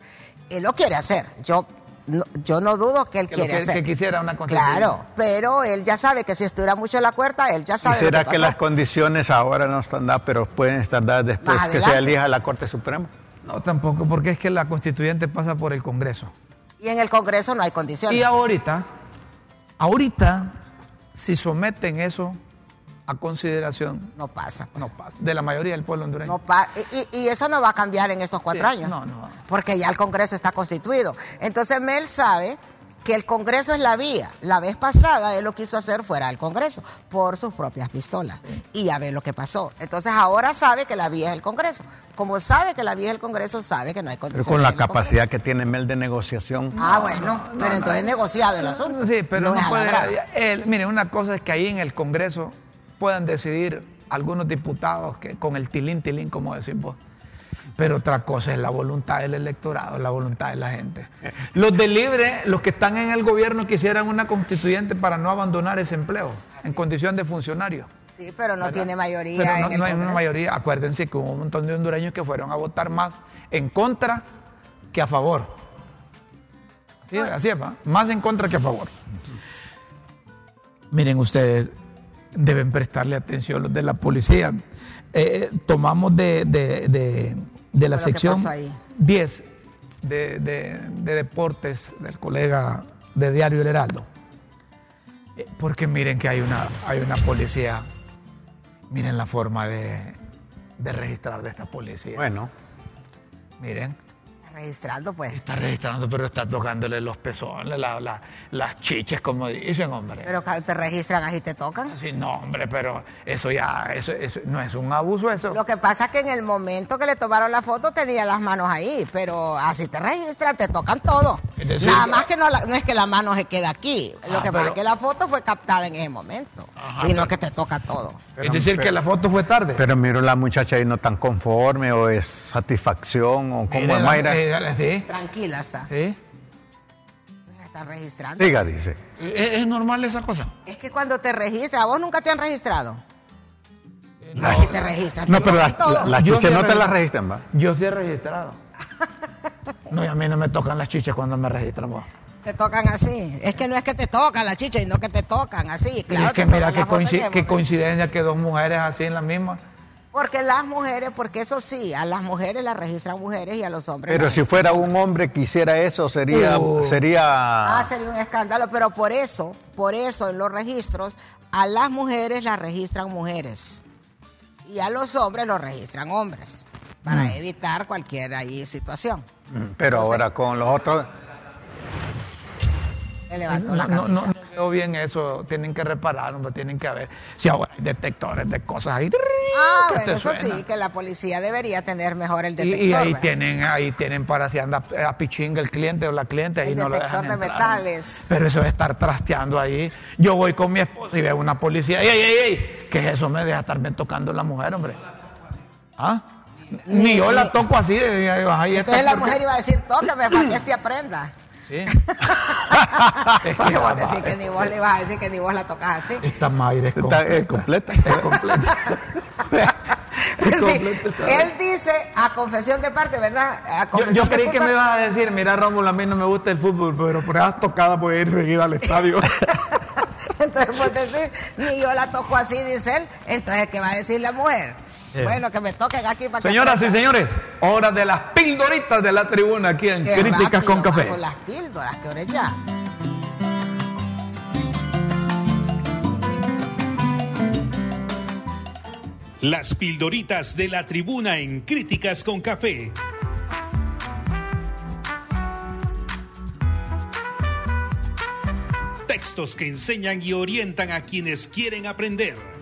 él lo quiere hacer. Yo no, yo no dudo que él Que lo quiere que- hacer. que quisiera una constituyente. Claro, pero él ya sabe que si estira mucho la cuerda, él ya ¿Y sabe. lo será que que pasó. las condiciones ahora no están dadas, pero pueden estar dadas después que se elija la Corte Suprema? No, tampoco, porque es que la constituyente pasa por el Congreso. Y en el Congreso no hay condiciones. Y ahorita, ahorita, si someten eso a consideración, No pasa. pues. no pasa, de la mayoría del pueblo hondureño. No pa- y, y- y eso no va a cambiar en estos cuatro Sí, años. no, no. Porque ya el Congreso está constituido. Entonces Mel sabe que el Congreso es la vía. La vez pasada él lo quiso hacer fuera del Congreso, por sus propias pistolas. Y ya ve lo que pasó. Entonces ahora sabe que la vía es el Congreso. Como sabe que la vía es el Congreso, sabe que no hay Pero condiciones. con la Congreso. capacidad que tiene Mel de negociación. Ah, bueno, pero entonces es negociado el asunto. Sí, pero no, a puede. él- miren, una cosa es que ahí en el Congreso puedan decidir algunos diputados que con el tilín, tilín, como decís vos. Pero otra cosa es la voluntad del electorado, la voluntad de la gente. Los de Libre, los que están en el gobierno, quisieran una constituyente para no abandonar ese empleo en condición de funcionario. Sí, pero no tiene mayoría Pero en no, el no hay una mayoría. Acuérdense que hubo un montón de hondureños que fueron a votar más en contra que a favor. Sí, así es, ¿va? Más en contra que a favor. Miren ustedes, deben prestarle atención los de la policía. Eh, tomamos de, de- de- de la sección pasó ahí. 10 de, de- de deportes del colega de Diario El Heraldo. Eh, Porque miren que hay una, hay una policía. Miren la forma de, de registrar de esta policía. Bueno, Miren, Registrando, pues. está registrando, pero está tocándole los pezones, la- la- las chiches, como dicen, hombre. Pero te registran así te tocan. Sí, no, hombre, pero eso ya, eso, eso no es un abuso, eso. Lo que pasa es que en el momento que le tomaron la foto tenía las manos ahí, pero así te registran, te tocan todo. Es decir, Nada más que no, la- no es que la mano se queda aquí. Lo Ah, que pasa es que la foto fue captada en ese momento. Ajá, y no pero- que te toca todo. es decir, que la foto fue tarde. pero miro la muchacha ahí no tan conforme o es satisfacción o como es Mayra. eh, sí, Tranquila está. sí. La están registrando. Diga, dice. ¿Es, es normal esa cosa? Es que cuando te registran, vos nunca te han registrado. No. Así te registran. No, pero las la, las Yo chiches sí no te las registran, ¿va? Yo sí he registrado. No, y a mí no me tocan las chiches cuando me registran. vos. Te tocan así. Es que no es que te tocan la chicha, sino que te tocan así. Y Claro, es que mira qué, la coincidencia que dos mujeres así en la misma Porque las mujeres, porque eso sí, a las mujeres las registran mujeres y a los hombres. Pero si fuera un hombre que hiciera eso, sería, Uh. sería Ah, sería un escándalo, pero por eso, por eso en los registros, a las mujeres las registran mujeres y a los hombres los registran hombres, para evitar cualquier ahí situación. Pero Entonces- ahora con los otros, Le levantó No, la no, no, no veo bien eso. Tienen que reparar, hombre, tienen que ver. Si ahora hay detectores de cosas ahí. Ah, que bueno, te eso sí, que la policía debería tener mejor el Y, detector. y ahí ¿verdad? tienen, ahí tienen para si anda a pichinga el cliente o la cliente, ahí El no lo dejan de metales. Pero eso de estar trasteando ahí. Yo voy con mi esposa y veo una policía. ¡Ey, ey, ey! ¿Qué es eso? Me deja estarme tocando la mujer, hombre. ¿Ah? Ni, Ni- yo ni- la toco así. de- de- ahí está Entonces la porque- mujer iba a decir, tócame para que este aprenda. Sí. Es que vos decís que ni vos le ibas a decir que ni vos la tocas así. Esta Mayra es está completa. completa. Es completa. Sí, él dice, a confesión de parte, ¿verdad? A Yo, confesión yo creí que me ibas a decir, mira Rómulo, a mí no me gusta el fútbol, pero por esas tocadas voy a ir seguida al estadio. Entonces vos decís, ni yo la toco así, dice él. Entonces, ¿qué va a decir la mujer? Eh. Bueno, que me toquen aquí para que... Señoras y señores, hora de las pildoritas de la tribuna aquí en Qué Críticas rápido con Café. bajo las píldoras, que ahora es ya. Las pildoritas de la tribuna en Críticas con Café. Textos que enseñan y orientan a quienes quieren aprender.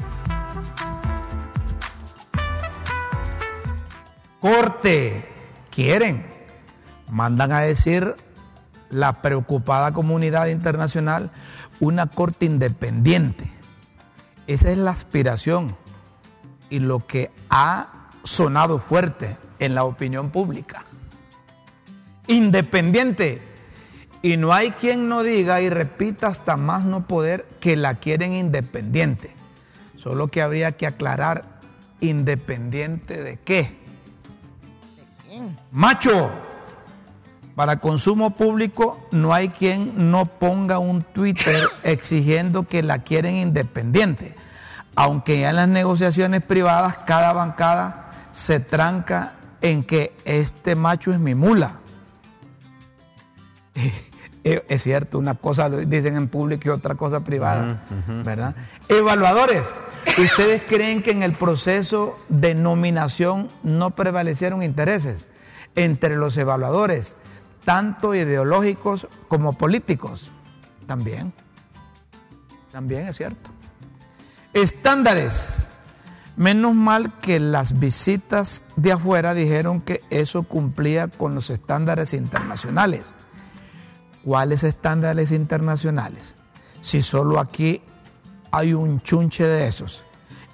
Corte, quieren, mandan a decir la preocupada comunidad internacional una corte independiente. Esa es la aspiración y lo que ha sonado fuerte en la opinión pública. Independiente. Y no hay quien no diga y repita hasta más no poder que la quieren independiente. Solo que habría que aclarar independiente de qué. Macho, para consumo público no hay quien no ponga un Twitter exigiendo que la quieren independiente, aunque ya en las negociaciones privadas cada bancada se tranca en que este macho es mi mula. Eh, Es cierto, una cosa lo dicen en público y otra cosa privada, ¿verdad? Evaluadores, ¿ustedes creen que en el proceso de nominación no prevalecieron intereses entre los evaluadores, tanto ideológicos como políticos? También, también es cierto. Estándares. Menos mal que las visitas de afuera dijeron que eso cumplía con los estándares internacionales. ¿Cuáles estándares internacionales? Si solo aquí hay un chunche de esos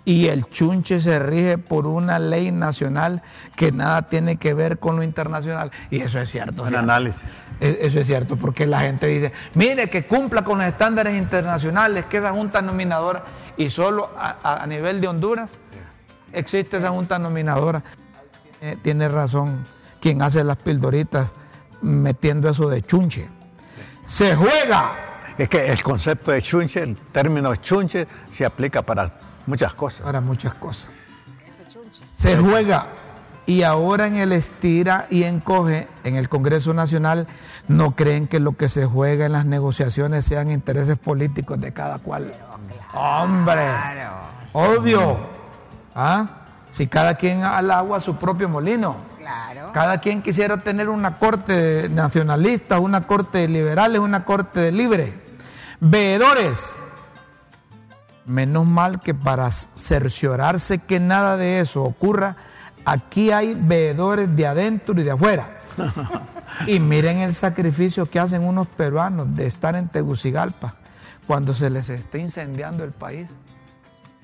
y el chunche se rige por una ley nacional que nada tiene que ver con lo internacional. Y eso es cierto. ¿cierto? análisis. E- Eso es cierto, porque la gente dice, mire que cumpla con los estándares internacionales, que esa junta nominadora, y solo a, a- a nivel de Honduras existe esa junta nominadora. Eh, tiene razón quien hace las pildoritas metiendo eso de chunche. Se juega. Es que el concepto de chunche, el término chunche, se aplica para muchas cosas. para muchas cosas. Se juega y ahora en el estira y encoge en el Congreso Nacional no creen que lo que se juega en las negociaciones sean intereses políticos de cada cual. Hombre, obvio. ¿Ah? Si cada quien al agua su propio molino. Claro. Cada quien quisiera tener una corte nacionalista, una corte de liberales, una corte de libre. Veedores. Menos mal que para cerciorarse que nada de eso ocurra, aquí hay veedores de adentro y de afuera. Y miren el sacrificio que hacen unos peruanos de estar en Tegucigalpa cuando se les está incendiando el país.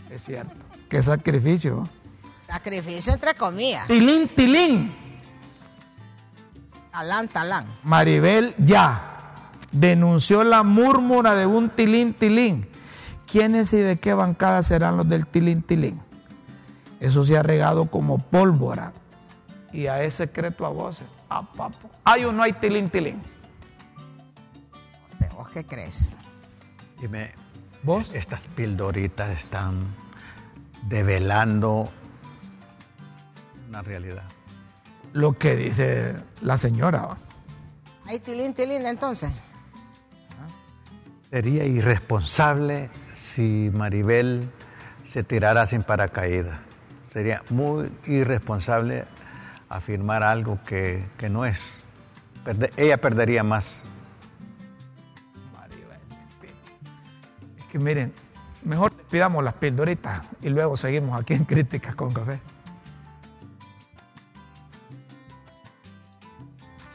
Es cierto. Qué sacrificio. Sacrificio entre comillas. Tilín, tilín. Talán, talán. Maribel ya denunció la múrmura de un tilín tilín. ¿Quiénes y de qué bancada serán los del tilín tilín? Eso se ha regado como pólvora. Y a ese secreto a voces. A papo. ¿Hay o no hay tilín tilín? ¿vos qué crees? Dime, ¿Vos? estas pildoritas están develando una realidad. Lo que dice la señora. Ahí tilín, tilín, entonces. Sería irresponsable si Maribel se tirara sin paracaídas. Sería muy irresponsable afirmar algo que, que no es. Perde- ella perdería más. Es que miren, mejor pidamos las pildoritas y luego seguimos aquí en Críticas con Café.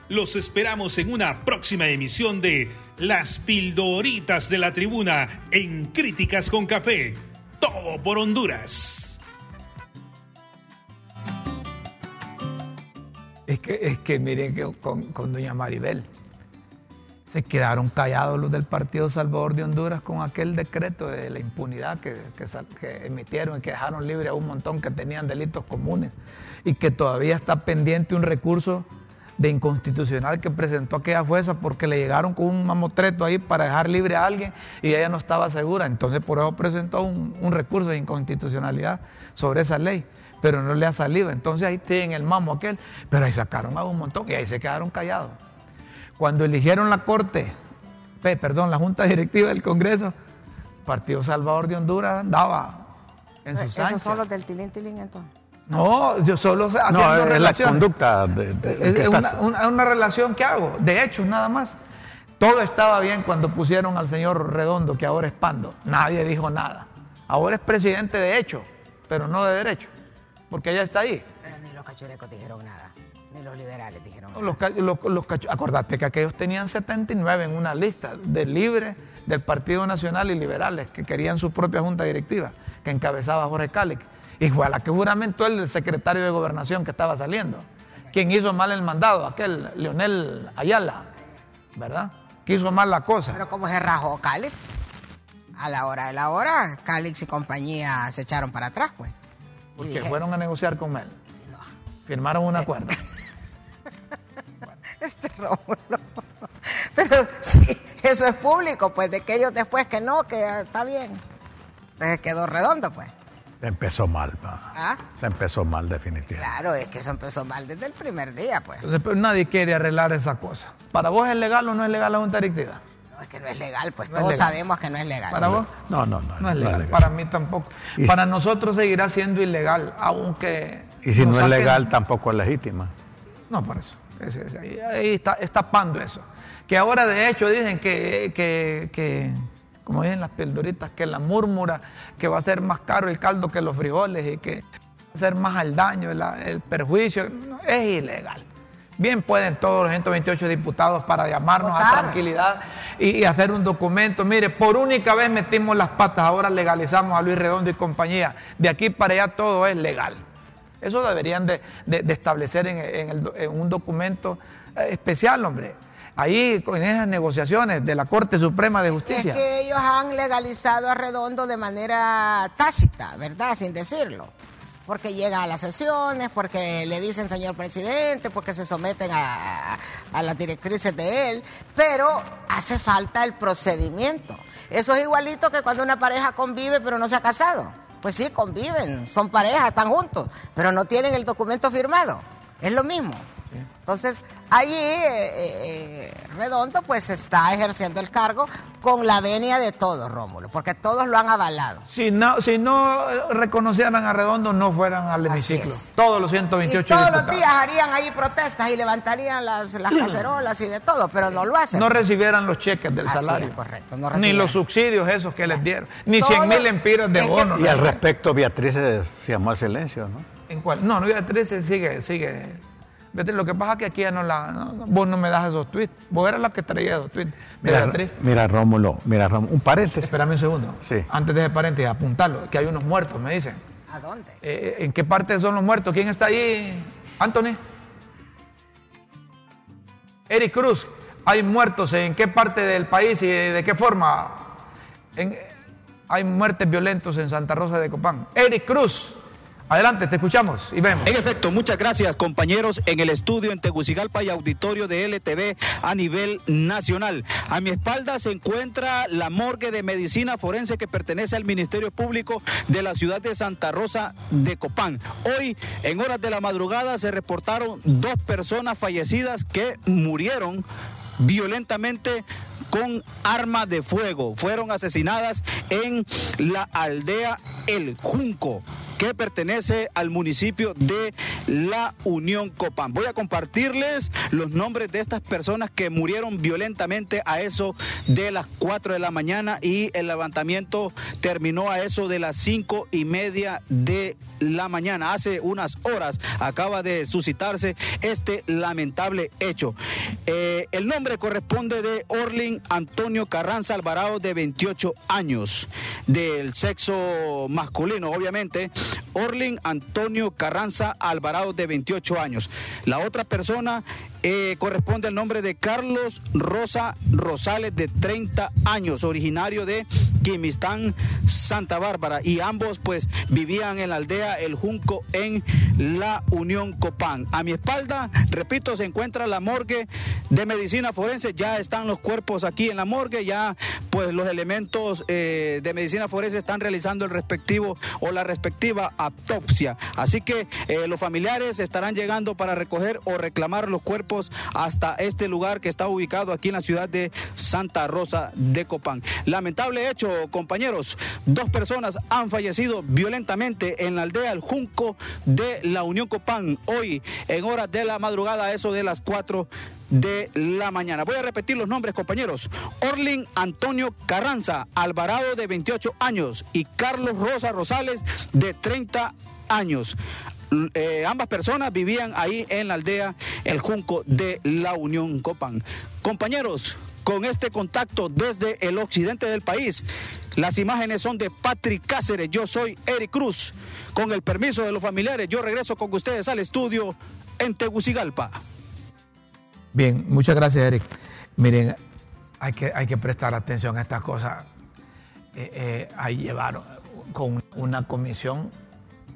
Los esperamos en una próxima emisión de Las Pildoritas de la Tribuna en Críticas con Café. Todo por Honduras. Es que, es que miren que con, doña Maribel se quedaron callados los del Partido Salvador de Honduras con aquel decreto de la impunidad que, que que emitieron y que dejaron libre a un montón que tenían delitos comunes y que todavía está pendiente un recurso de inconstitucional que presentó aquella fuerza porque le llegaron con un mamotreto ahí para dejar libre a alguien y ella no estaba segura. Entonces por eso presentó un, un recurso de inconstitucionalidad sobre esa ley, pero no le ha salido. Entonces ahí tienen el mamo aquel, pero ahí sacaron a un montón y ahí se quedaron callados. Cuando eligieron la Corte, pe- perdón, la Junta Directiva del Congreso, Partido Salvador de Honduras andaba en sus Esos son los del tilín, tilín, entonces. No, yo solo haciendo No, es la conducta de, de- Es una, una- una relación que hago, de hecho, nada más. Todo estaba bien cuando pusieron al señor Redondo, que ahora es Pando. Nadie dijo nada. Ahora es presidente de hecho, pero no de derecho, porque ella está ahí. Pero ni los cachurecos dijeron nada. Ni los liberales dijeron nada. Los, los- acordate que aquellos tenían 79 en una lista de libres del Partido Nacional y liberales que querían su propia junta directiva, que encabezaba Jorge Cáliz. Fue a que juramentó el secretario de gobernación que estaba saliendo. Quien hizo mal el mandado, aquel Leonel Ayala, ¿verdad? Que hizo mal la cosa. Pero como se rajó Calix, a la hora de la hora, Calix y compañía se echaron para atrás, pues. Porque dije, fueron a negociar con él. Firmaron un acuerdo. Este Rómulo. Pero sí, eso es público, pues, de que ellos después que no, que está bien. Entonces quedó redondo, pues. Empezó mal, pa. ¿Ah? Se empezó mal definitivamente. Claro, es que eso empezó mal desde el primer día, pues. Entonces, pero nadie quiere arreglar esa cosa. ¿Para vos es legal o no es legal la junta directiva? No, es que no es legal, pues No todos legal. sabemos que no es legal. ¿Para vos? No, no, no. No es legal, legal. para mí tampoco. Y para si- nosotros seguirá siendo ilegal, aunque... Y si no es legal, tampoco es legítima. No, por eso. Es- es- ahí ahí está, está tapando eso. Que ahora de hecho dicen que, que, que, como dicen las pildoritas, que la múrmura, que va a ser más caro el caldo que los frijoles y que va a ser más al daño, el perjuicio. No, es ilegal. Bien pueden todos los 128 diputados para llamarnos a tranquilidad y, y hacer un documento. Mire, por única vez metimos las patas, ahora legalizamos a Luis Redondo y compañía. De aquí para allá todo es legal. Eso deberían de, de- de establecer en, en el do- en un documento eh, especial, hombre. Ahí, con esas negociaciones de la Corte Suprema de Es Justicia. que ellos han legalizado a Redondo de manera tácita, ¿verdad? Sin decirlo. Porque llegan a las sesiones, porque le dicen señor presidente, porque se someten a, a- las directrices de él, pero hace falta el procedimiento. Eso es igualito que cuando una pareja convive pero no se ha casado. Pues sí, conviven, son parejas, están juntos, pero no tienen el documento firmado. Es lo mismo. Entonces, allí eh, eh, eh, Redondo pues está ejerciendo el cargo con la venia de todos, Rómulo, porque todos lo han avalado. Si no, si no eh, reconocieran a Redondo, no fueran al hemiciclo. Todos los Y 128 todos diputados. los días harían ahí protestas y levantarían las, las cacerolas y de todo, pero no lo hacen. No recibieran los cheques del Así salario. es, correcto, no ni los subsidios esos que les dieron. Ni Todo- 100 mil empiras de que- bono. Y al respecto, Beatriz se, se llamó al silencio, ¿no? ¿En cuál? No, no, Beatriz sigue, sigue. Beatriz, lo que pasa es que aquí ya no la. no, vos no me das esos tweets. Vos eras la que traía esos tweets. Mira, Beatriz. mira Rómulo, mira Rómulo, un paréntesis. Espérame un segundo. Sí. Antes de ese paréntesis, apuntarlo, que hay unos muertos, me dicen. ¿A dónde? Eh, ¿En qué parte son los muertos? ¿Quién está ahí? Anthony. Eric Cruz. ¿Hay muertos en qué parte del país y de qué forma? En- hay muertes violentos en Santa Rosa de Copán. Eric Cruz. Adelante, te escuchamos y vemos. En efecto, muchas gracias compañeros en el estudio en Tegucigalpa y auditorio de LTV a nivel nacional. A mi espalda se encuentra la morgue de medicina forense que pertenece al Ministerio Público de la ciudad de Santa Rosa de Copán. Hoy, en horas de la madrugada, se reportaron dos personas fallecidas que murieron violentamente con arma de fuego. Fueron asesinadas en la aldea El Junco que pertenece al municipio de La Unión Copán. Voy a compartirles los nombres de estas personas que murieron violentamente a eso de las 4 de la mañana y el levantamiento terminó a eso de las 5 y media de la mañana. Hace unas horas acaba de suscitarse este lamentable hecho. Eh, el nombre corresponde de Orlin Antonio Carranza Alvarado de 28 años, del sexo masculino, obviamente. Orlin Antonio Carranza Alvarado de 28 años. La otra persona eh, corresponde al nombre de Carlos Rosa Rosales de 30 años, originario de Quimistán, Santa Bárbara. Y ambos pues vivían en la aldea El Junco en la Unión Copán. A mi espalda, repito, se encuentra la morgue de medicina forense. Ya están los cuerpos aquí en la morgue, ya pues los elementos eh, de medicina forense están realizando el respectivo o la respectiva autopsia. Así que eh, los familiares estarán llegando para recoger o reclamar los cuerpos hasta este lugar que está ubicado aquí en la ciudad de Santa Rosa de Copán. Lamentable hecho, compañeros. Dos personas han fallecido violentamente en la aldea El Junco de la Unión Copán hoy en horas de la madrugada, eso de las 4 de la mañana. Voy a repetir los nombres, compañeros. Orlin Antonio Carranza, Alvarado de 28 años y Carlos Rosa Rosales de 30 años. Eh, ambas personas vivían ahí en la aldea El Junco de la Unión Copán. Compañeros, con este contacto desde el occidente del país. Las imágenes son de Patrick Cáceres, yo soy Eric Cruz. Con el permiso de los familiares, yo regreso con ustedes al estudio en Tegucigalpa. Bien, muchas gracias Eric. Miren, hay que, hay que prestar atención a estas cosas. Eh, eh, ahí llevaron con una comisión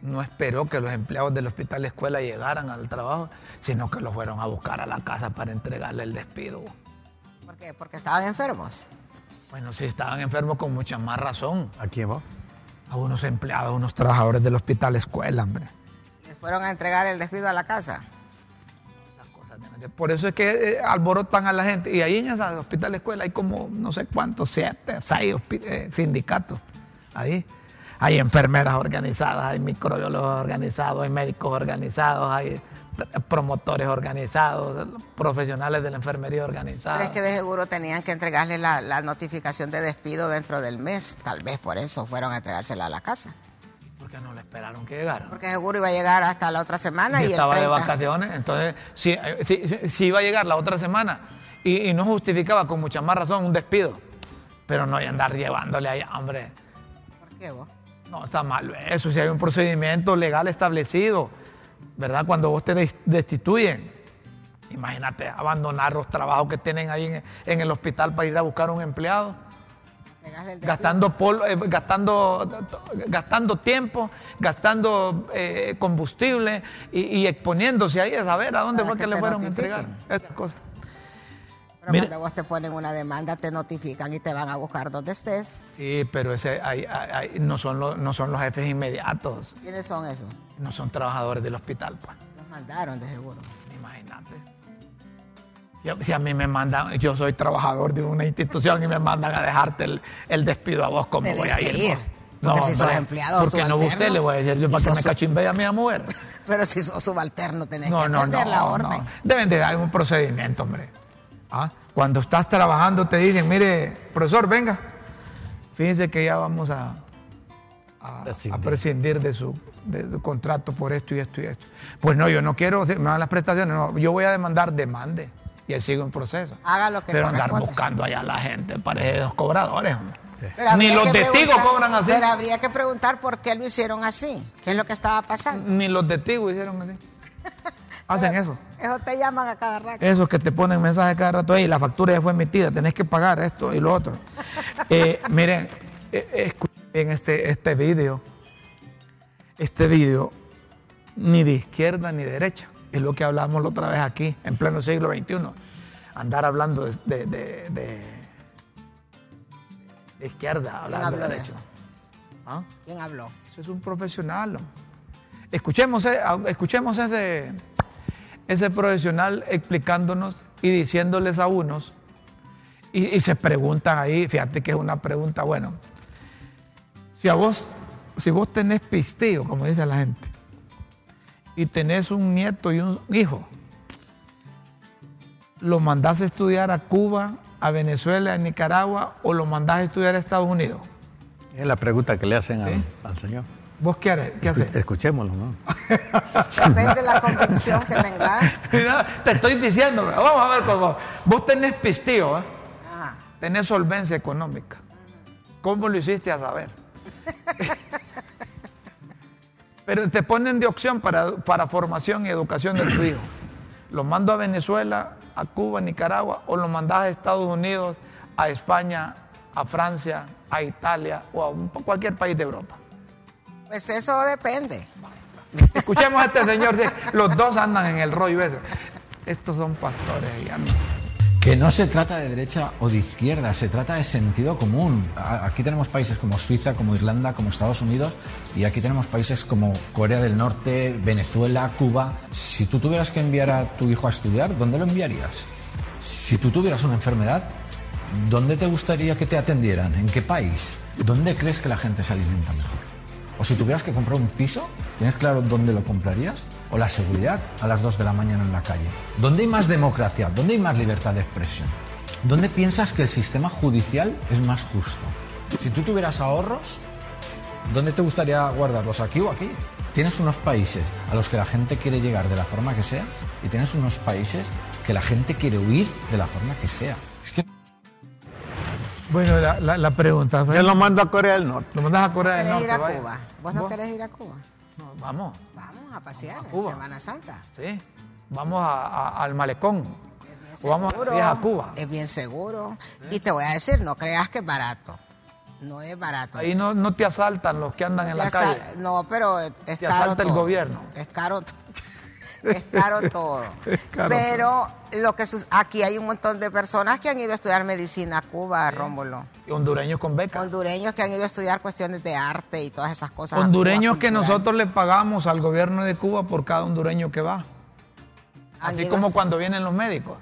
no esperó que los empleados del hospital escuela llegaran al trabajo, sino que los fueron a buscar a la casa para entregarle el despido. ¿Por qué? Porque estaban enfermos. Bueno, sí, estaban enfermos con mucha más razón. ¿A quién va? A unos empleados, a unos trabajadores del hospital escuela, hombre. ¿Les fueron a entregar el despido a la casa? Por eso es que eh, alborotan a la gente. Y ahí en ese hospital escuela hay como no sé cuántos, siete, seis eh, sindicatos. Ahí. Hay enfermeras organizadas, hay microbiólogos organizados, hay médicos organizados, hay promotores organizados, profesionales de la enfermería organizados. Pero es que de seguro tenían que entregarle la, notificación de despido dentro del mes. Tal vez por eso fueron a entregársela a la casa. ¿Por qué no le esperaron que llegara? Porque seguro iba a llegar hasta la otra semana y, estaba de vacaciones. Entonces, si, si, iba a llegar la otra semana y, y no justificaba con mucha más razón un despido, pero no hay andar llevándole ahí, hombre. ¿Por qué vos? No, está mal eso, si hay un procedimiento legal establecido, ¿verdad? Cuando vos te destituyen, imagínate abandonar los trabajos que tienen ahí en, el hospital para ir a buscar un empleado. Gastando, eh, gastando, gastando tiempo, gastando eh, combustible y, exponiéndose ahí a saber a dónde fue que, le fueron a entregar esas cosas. Pero cuando vos te ponen una demanda, te notifican y te van a buscar donde estés. Sí, pero ese, no, son los, no son los jefes inmediatos. ¿Quiénes son esos? No son trabajadores del hospital, pues. Los mandaron, de seguro. Imagínate. Si a, mí me mandan, yo soy trabajador de una institución y me mandan a dejarte el, despido a vos, ¿cómo voy a ir? No, porque si sos empleado Porque no usted le voy a decir yo para que me cachimbe a mi mujer. Pero si sos subalterno tenés que atender la orden. Deben de dar un procedimiento, hombre. ¿Ah? Cuando estás trabajando te dicen, mire, profesor, venga, fíjense que ya vamos a, a, prescindir de su, contrato por esto y esto y esto. Pues no, yo no quiero, me dan las prestaciones, no, yo voy a demandar, demande. Y ahí sigue un proceso. Haga lo que Pero andar buscando allá a la gente, parece los cobradores. Ni los testigos cobran así. Pero habría que preguntar por qué lo hicieron así. ¿Qué es lo que estaba pasando? Ni los testigos hicieron así. Hacen eso. Eso te llaman a cada rato. Esos que te ponen mensajes cada rato, ahí la factura ya fue emitida, tenés que pagar esto y lo otro. Eh, miren, eh, escuchen este, este vídeo. Este vídeo ni de izquierda ni de derecha. Es lo que hablamos la otra vez aquí, en pleno siglo XXI. Andar hablando de, de, de- de- de izquierda, ¿Quién hablando habló de de derecha. eso? ¿Ah? ¿Quién habló? Ese es un profesional. Escuchemos, eh, escuchemos ese, ese profesional explicándonos y diciéndoles a unos, y, y se preguntan ahí, fíjate que es una pregunta, bueno, si a vos, si vos tenés pisteo, como dice la gente, y tenés un nieto y un hijo, ¿lo mandás a estudiar a Cuba, a Venezuela, a Nicaragua o lo mandás a estudiar a Estados Unidos? Es la pregunta que le hacen al- Sí. al, señor. ¿Vos qué, haré- qué haces? Escuchémoslo, ¿no? Depende de la convicción que tengas. Te estoy diciendo, vamos a ver cómo. Vos tenés pistillo, ¿eh? Ajá. tenés solvencia económica. ¿Cómo lo hiciste a saber? Pero te ponen de opción para, para formación y educación de tu hijo. Lo mando a Venezuela, a Cuba, a Nicaragua, o lo mandás a Estados Unidos, a España, a Francia, a Italia o a cualquier país de Europa. Pues eso depende. Escuchemos a este señor, los dos andan en el rollo ese. Estos son pastores y andan. Que no se trata de derecha o de izquierda, se trata de sentido común. Aquí tenemos países como Suiza, como Irlanda, como Estados Unidos y aquí tenemos países como Corea del Norte, Venezuela, Cuba. Si tú tuvieras que enviar a tu hijo a estudiar, ¿dónde lo enviarías? Si tú tuvieras una enfermedad, ¿dónde te gustaría que te atendieran? ¿En qué país? ¿Dónde crees que la gente se alimenta mejor? O si tuvieras que comprar un piso, ¿tienes claro dónde lo comprarías? O la seguridad a las 2 de la mañana en la calle. ¿Dónde hay más democracia? ¿Dónde hay más libertad de expresión? ¿Dónde piensas que el sistema judicial es más justo? Si tú tuvieras ahorros, ¿dónde te gustaría guardarlos? ¿Aquí o aquí? Tienes unos países a los que la gente quiere llegar de la forma que sea y tienes unos países que la gente quiere huir de la forma que sea. Bueno, la, la- la pregunta fue... Yo lo mando a Corea del Norte. Lo mandas a Corea del ¿Querés Norte, ir a vaya. Cuba? ¿Vos no ¿Vos? querés ir a Cuba? No, vamos, Vamos a pasear Vamos a en Cuba. Semana Santa. sí. Vamos a- a- al malecón. Es bien O vamos a seguro, Cuba. Es bien seguro. Y te voy a decir, no creas que es barato. No es barato. Ahí no, no te asaltan los que andan en Te la calle. No, pero es, es Te caro asalta el gobierno. Es caro todo. Es caro todo. Es caro pero lo que aquí hay un montón de personas que han ido a estudiar medicina a Cuba, Rómulo. Y hondureños con becas. Hondureños que han ido a estudiar cuestiones de arte y todas esas cosas. Hondureños Cuba que nosotros le pagamos al gobierno de Cuba por cada hondureño que va. Han Así como a- cuando vienen los médicos.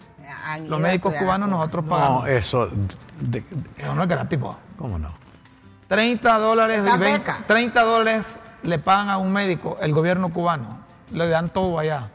Los médicos cubanos Cuba. nosotros No, pagamos. eso. de- Eso no es gratis, po. ¿Cómo no? 30 dólares, y 20 beca. 30 dólares le pagan a un médico el gobierno cubano. Le dan todo allá.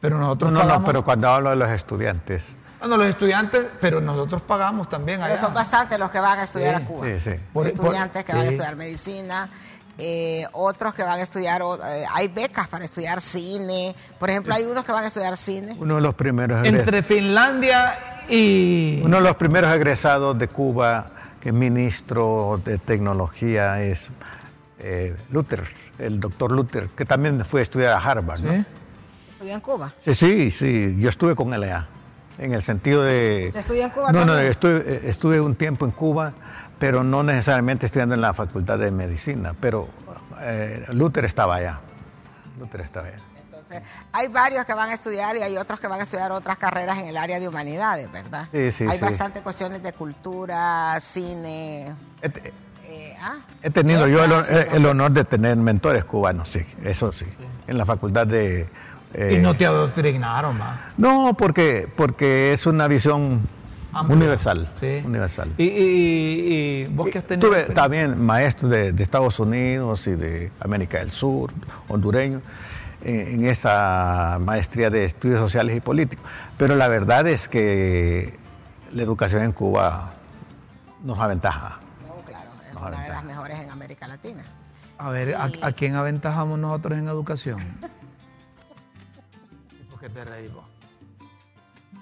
Pero No, nosotros no, no, pagamos. pero cuando hablo de los estudiantes. Bueno, los estudiantes, pero nosotros pagamos también Pero allá. son bastantes los que van a estudiar Sí, a Cuba. sí, sí. Por- Estudiantes por- que van a estudiar medicina, eh, otros que van a estudiar, eh, hay becas para estudiar cine. Por ejemplo, hay unos que van a estudiar cine. Uno de los primeros egres- Entre Finlandia y. Uno de los primeros egresados de Cuba, que es ministro de tecnología, es eh, Luther, el doctor Luther, que también fue a estudiar a Harvard. ¿no? ¿Sí? ¿Estudió en Cuba? Sí, sí, sí, yo estuve con él allá, en el sentido de... ¿Usted estudió en Cuba No, no, también? estuve, eh, estuve un tiempo en Cuba, pero no necesariamente estudiando en la Facultad de Medicina, pero eh, Luther estaba allá. Luther estaba allá. Entonces, hay varios que van a estudiar y hay otros que van a estudiar otras carreras en el área de humanidades, ¿verdad? Sí, sí, hay sí. bastante cuestiones de cultura, cine. He, eh, ah, he tenido yo el, esas el honor de tener mentores cubanos, sí, eso sí, en la Facultad de... eh, Y no te adoctrinaron, va. No, porque, porque es una visión Amplia. universal. Sí. universal. Y, y- y vos que has tenido. Tuve también maestros de, de Estados Unidos y de América del Sur, hondureños, en, en esa maestría de estudios sociales y políticos. Pero la verdad es que la educación en Cuba nos aventaja. No, claro, es Nos una de las mejores en América Latina. A ver, ¿a, a quién aventajamos nosotros en educación? ¿Y ¿Por qué te reís vos?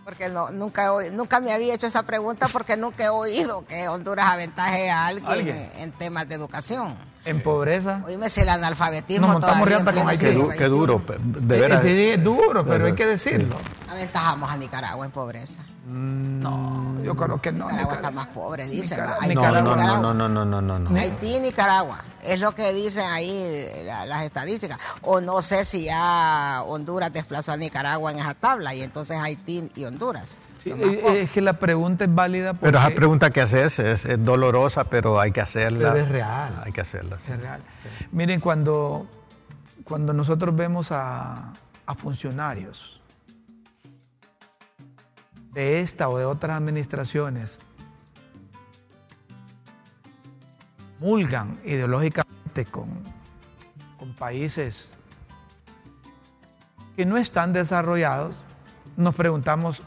Porque no, nunca, nunca me había hecho esa pregunta porque nunca he oído que Honduras aventaje a alguien, ¿Alguien? En, en temas de educación. En pobreza. Oíme si el analfabetismo Nos montamos riata con Haití. Qué, duro, de veras. es duro, Pero- hay que decirlo. Aventajamos a Nicaragua en pobreza. No, yo creo que no. Nicaragua está más pobre, dicen. Nicaragua- Haití, No, no, no, Nicaragua. no, no, no, no, no, no. Haití y Nicaragua. Es lo que dicen ahí la- las estadísticas. O no sé si ya Honduras desplazó a Nicaragua en esa tabla y entonces Haití y Honduras. Sí, eh, es que la pregunta es válida porque Pero esa pregunta que haces es, es dolorosa, pero hay que hacerla. Pero es real. Hay que hacerla. sí. es real. Miren, cuando, cuando nosotros vemos a, a funcionarios de esta o de otras administraciones mulgan ideológicamente con, con países que no están desarrollados, nos preguntamos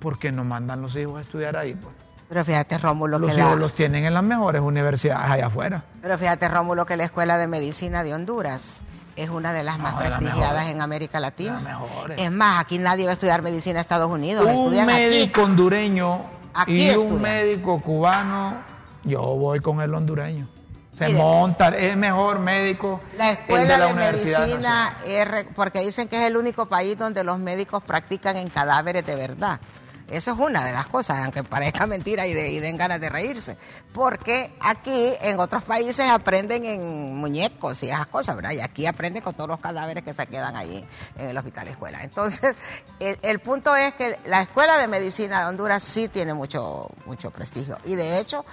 por qué no mandan los hijos a estudiar ahí. pues. Pero fíjate, Rómulo, Los que hijos la, los tienen en las mejores universidades allá afuera. pero fíjate, Rómulo, que la Escuela de Medicina de Honduras es una de las más No, de prestigiadas en América Latina. De. Es más, aquí nadie va a estudiar medicina en Estados Unidos, un estudian médico aquí. hondureño Aquí y un médico cubano, yo voy con el hondureño. Se monta, es mejor médico. La el escuela la de, Universidad medicina, es porque dicen que es el único país donde los médicos practican en cadáveres de verdad. Eso es una de las cosas, aunque parezca mentira y, de- y den ganas de reírse. Porque aquí, en otros países, aprenden en muñecos y esas cosas, ¿verdad? Y aquí aprenden con todos los cadáveres que se quedan allí en el hospital escuela. Entonces, el, punto es que la escuela de medicina de Honduras sí tiene mucho, mucho prestigio. Y de hecho,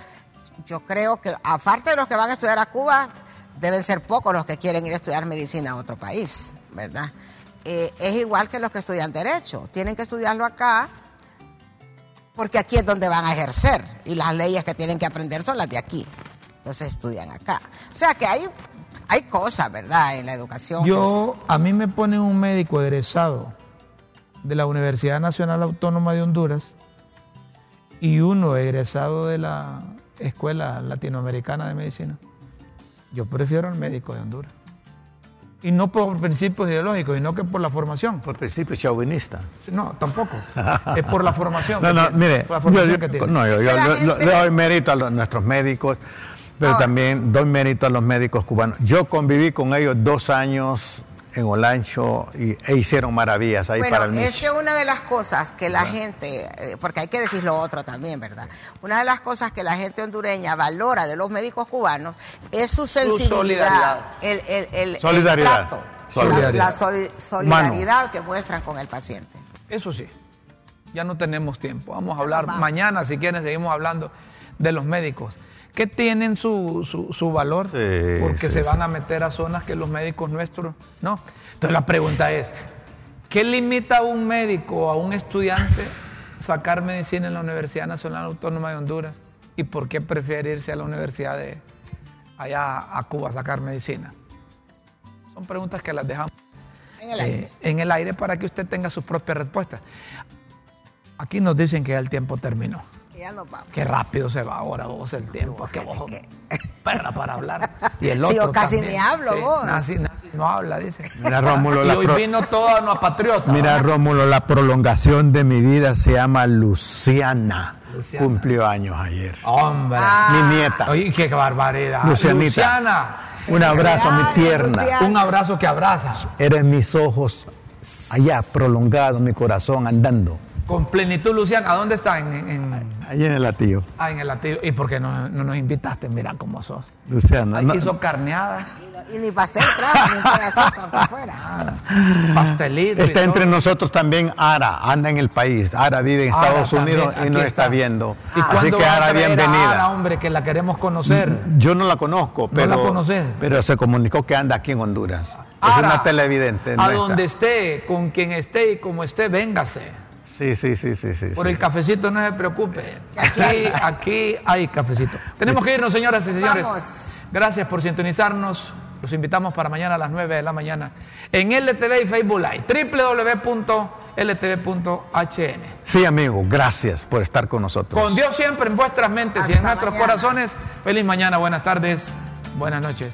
yo creo que aparte de los que van a estudiar a Cuba, deben ser pocos los que quieren ir a estudiar medicina a otro país, ¿verdad? Eh, es igual que los que estudian derecho, tienen que estudiarlo acá porque aquí es donde van a ejercer y las leyes que tienen que aprender son las de aquí. Entonces estudian acá. O sea que hay, hay cosas, ¿verdad? En la educación. Yo, a mí me ponen un médico egresado de la Universidad Nacional Autónoma de Honduras y uno egresado de la Escuela Latinoamericana de Medicina. Yo prefiero al médico de Honduras. Y no por principios ideológicos, sino que por la formación. Por principio chauvinista. No, tampoco. Es por la formación. No, que no, tiene, mire, por la formación yo- que tiene. no, yo- yo- le doy mérito a los- nuestros médicos, pero Ahora. también doy mérito a los médicos cubanos. Yo conviví con ellos dos años en Olancho y, e hicieron maravillas ahí Bueno, para el es que una de las cosas que la gente, eh, porque hay que decir lo otro también, ¿verdad? Una de las cosas que la gente hondureña valora de los médicos cubanos es su sensibilidad, solidaridad. el, el, el- el Solidaridad. trato, Solidaridad. la, la soli- solidaridad que muestran con el paciente. Eso sí, ya no tenemos tiempo. Vamos a hablar vamos. mañana, si quieren, seguimos hablando de los médicos. Que tienen su, su- su valor Sí, porque sí, se sí. van a meter a zonas que los médicos nuestros no. Entonces la pregunta es, ¿qué limita a un médico o a un estudiante sacar medicina en la Universidad Nacional Autónoma de Honduras? ¿Y por qué prefiere irse a la universidad de allá a Cuba a sacar medicina? Son preguntas que las dejamos En el eh, aire. en el aire para que usted tenga sus propias respuestas. Aquí nos dicen que ya el tiempo terminó. Nos vamos. Qué rápido se va ahora vos el tiempo. Que vos que- perra para hablar. Y el Sí, otro yo casi también. ni hablo, vos. Nazi, nazi no habla, dice. Mira, Rómulo, y la hoy pro- vino toda una patriota. Mira, Rómulo, la prolongación de mi vida se llama Luciana. Luciana. Cumplió años ayer. Hombre. Mi nieta. Oye, qué barbaridad. Lucianita. Luciana. Un abrazo, mi Felicidades, tierna. Luciana. Un abrazo que abraza. Eres mis ojos allá, prolongado, mi corazón andando. Con plenitud, Luciana. ¿A dónde está? En, en, Allí en el latillo. ah, en el latido. ¿Y por qué no, no nos invitaste? Mira cómo sos. Luciana. Ahí no- hizo carneada, Y ni pastel trajo, ni un pedacito aunque fuera. pastelito. y Está entre todo. nosotros también Ara, anda en el país. Ara vive en Ara Estados también, Unidos y aquí nos está. está viendo. ¿Y Así que Ara, a bienvenida. Ara, hombre, que la queremos conocer? Yo no la conozco, pero, la conoces? pero se comunicó que anda aquí en Honduras. es Ara, una televidente. A nuestra. donde esté, con quien esté y como esté, véngase. Sí, sí, sí, sí. sí, Por sí. el cafecito no se preocupe. Aquí, aquí hay cafecito. Tenemos que irnos, señoras y señores. Vamos. Gracias por sintonizarnos. Los invitamos para mañana a las 9 de la mañana en LTV y Facebook Live. www.ltv.hn. Sí, amigo, gracias por estar con nosotros. Con Dios siempre en vuestras mentes y en nuestros mañana. corazones. Feliz mañana, buenas tardes, buenas noches.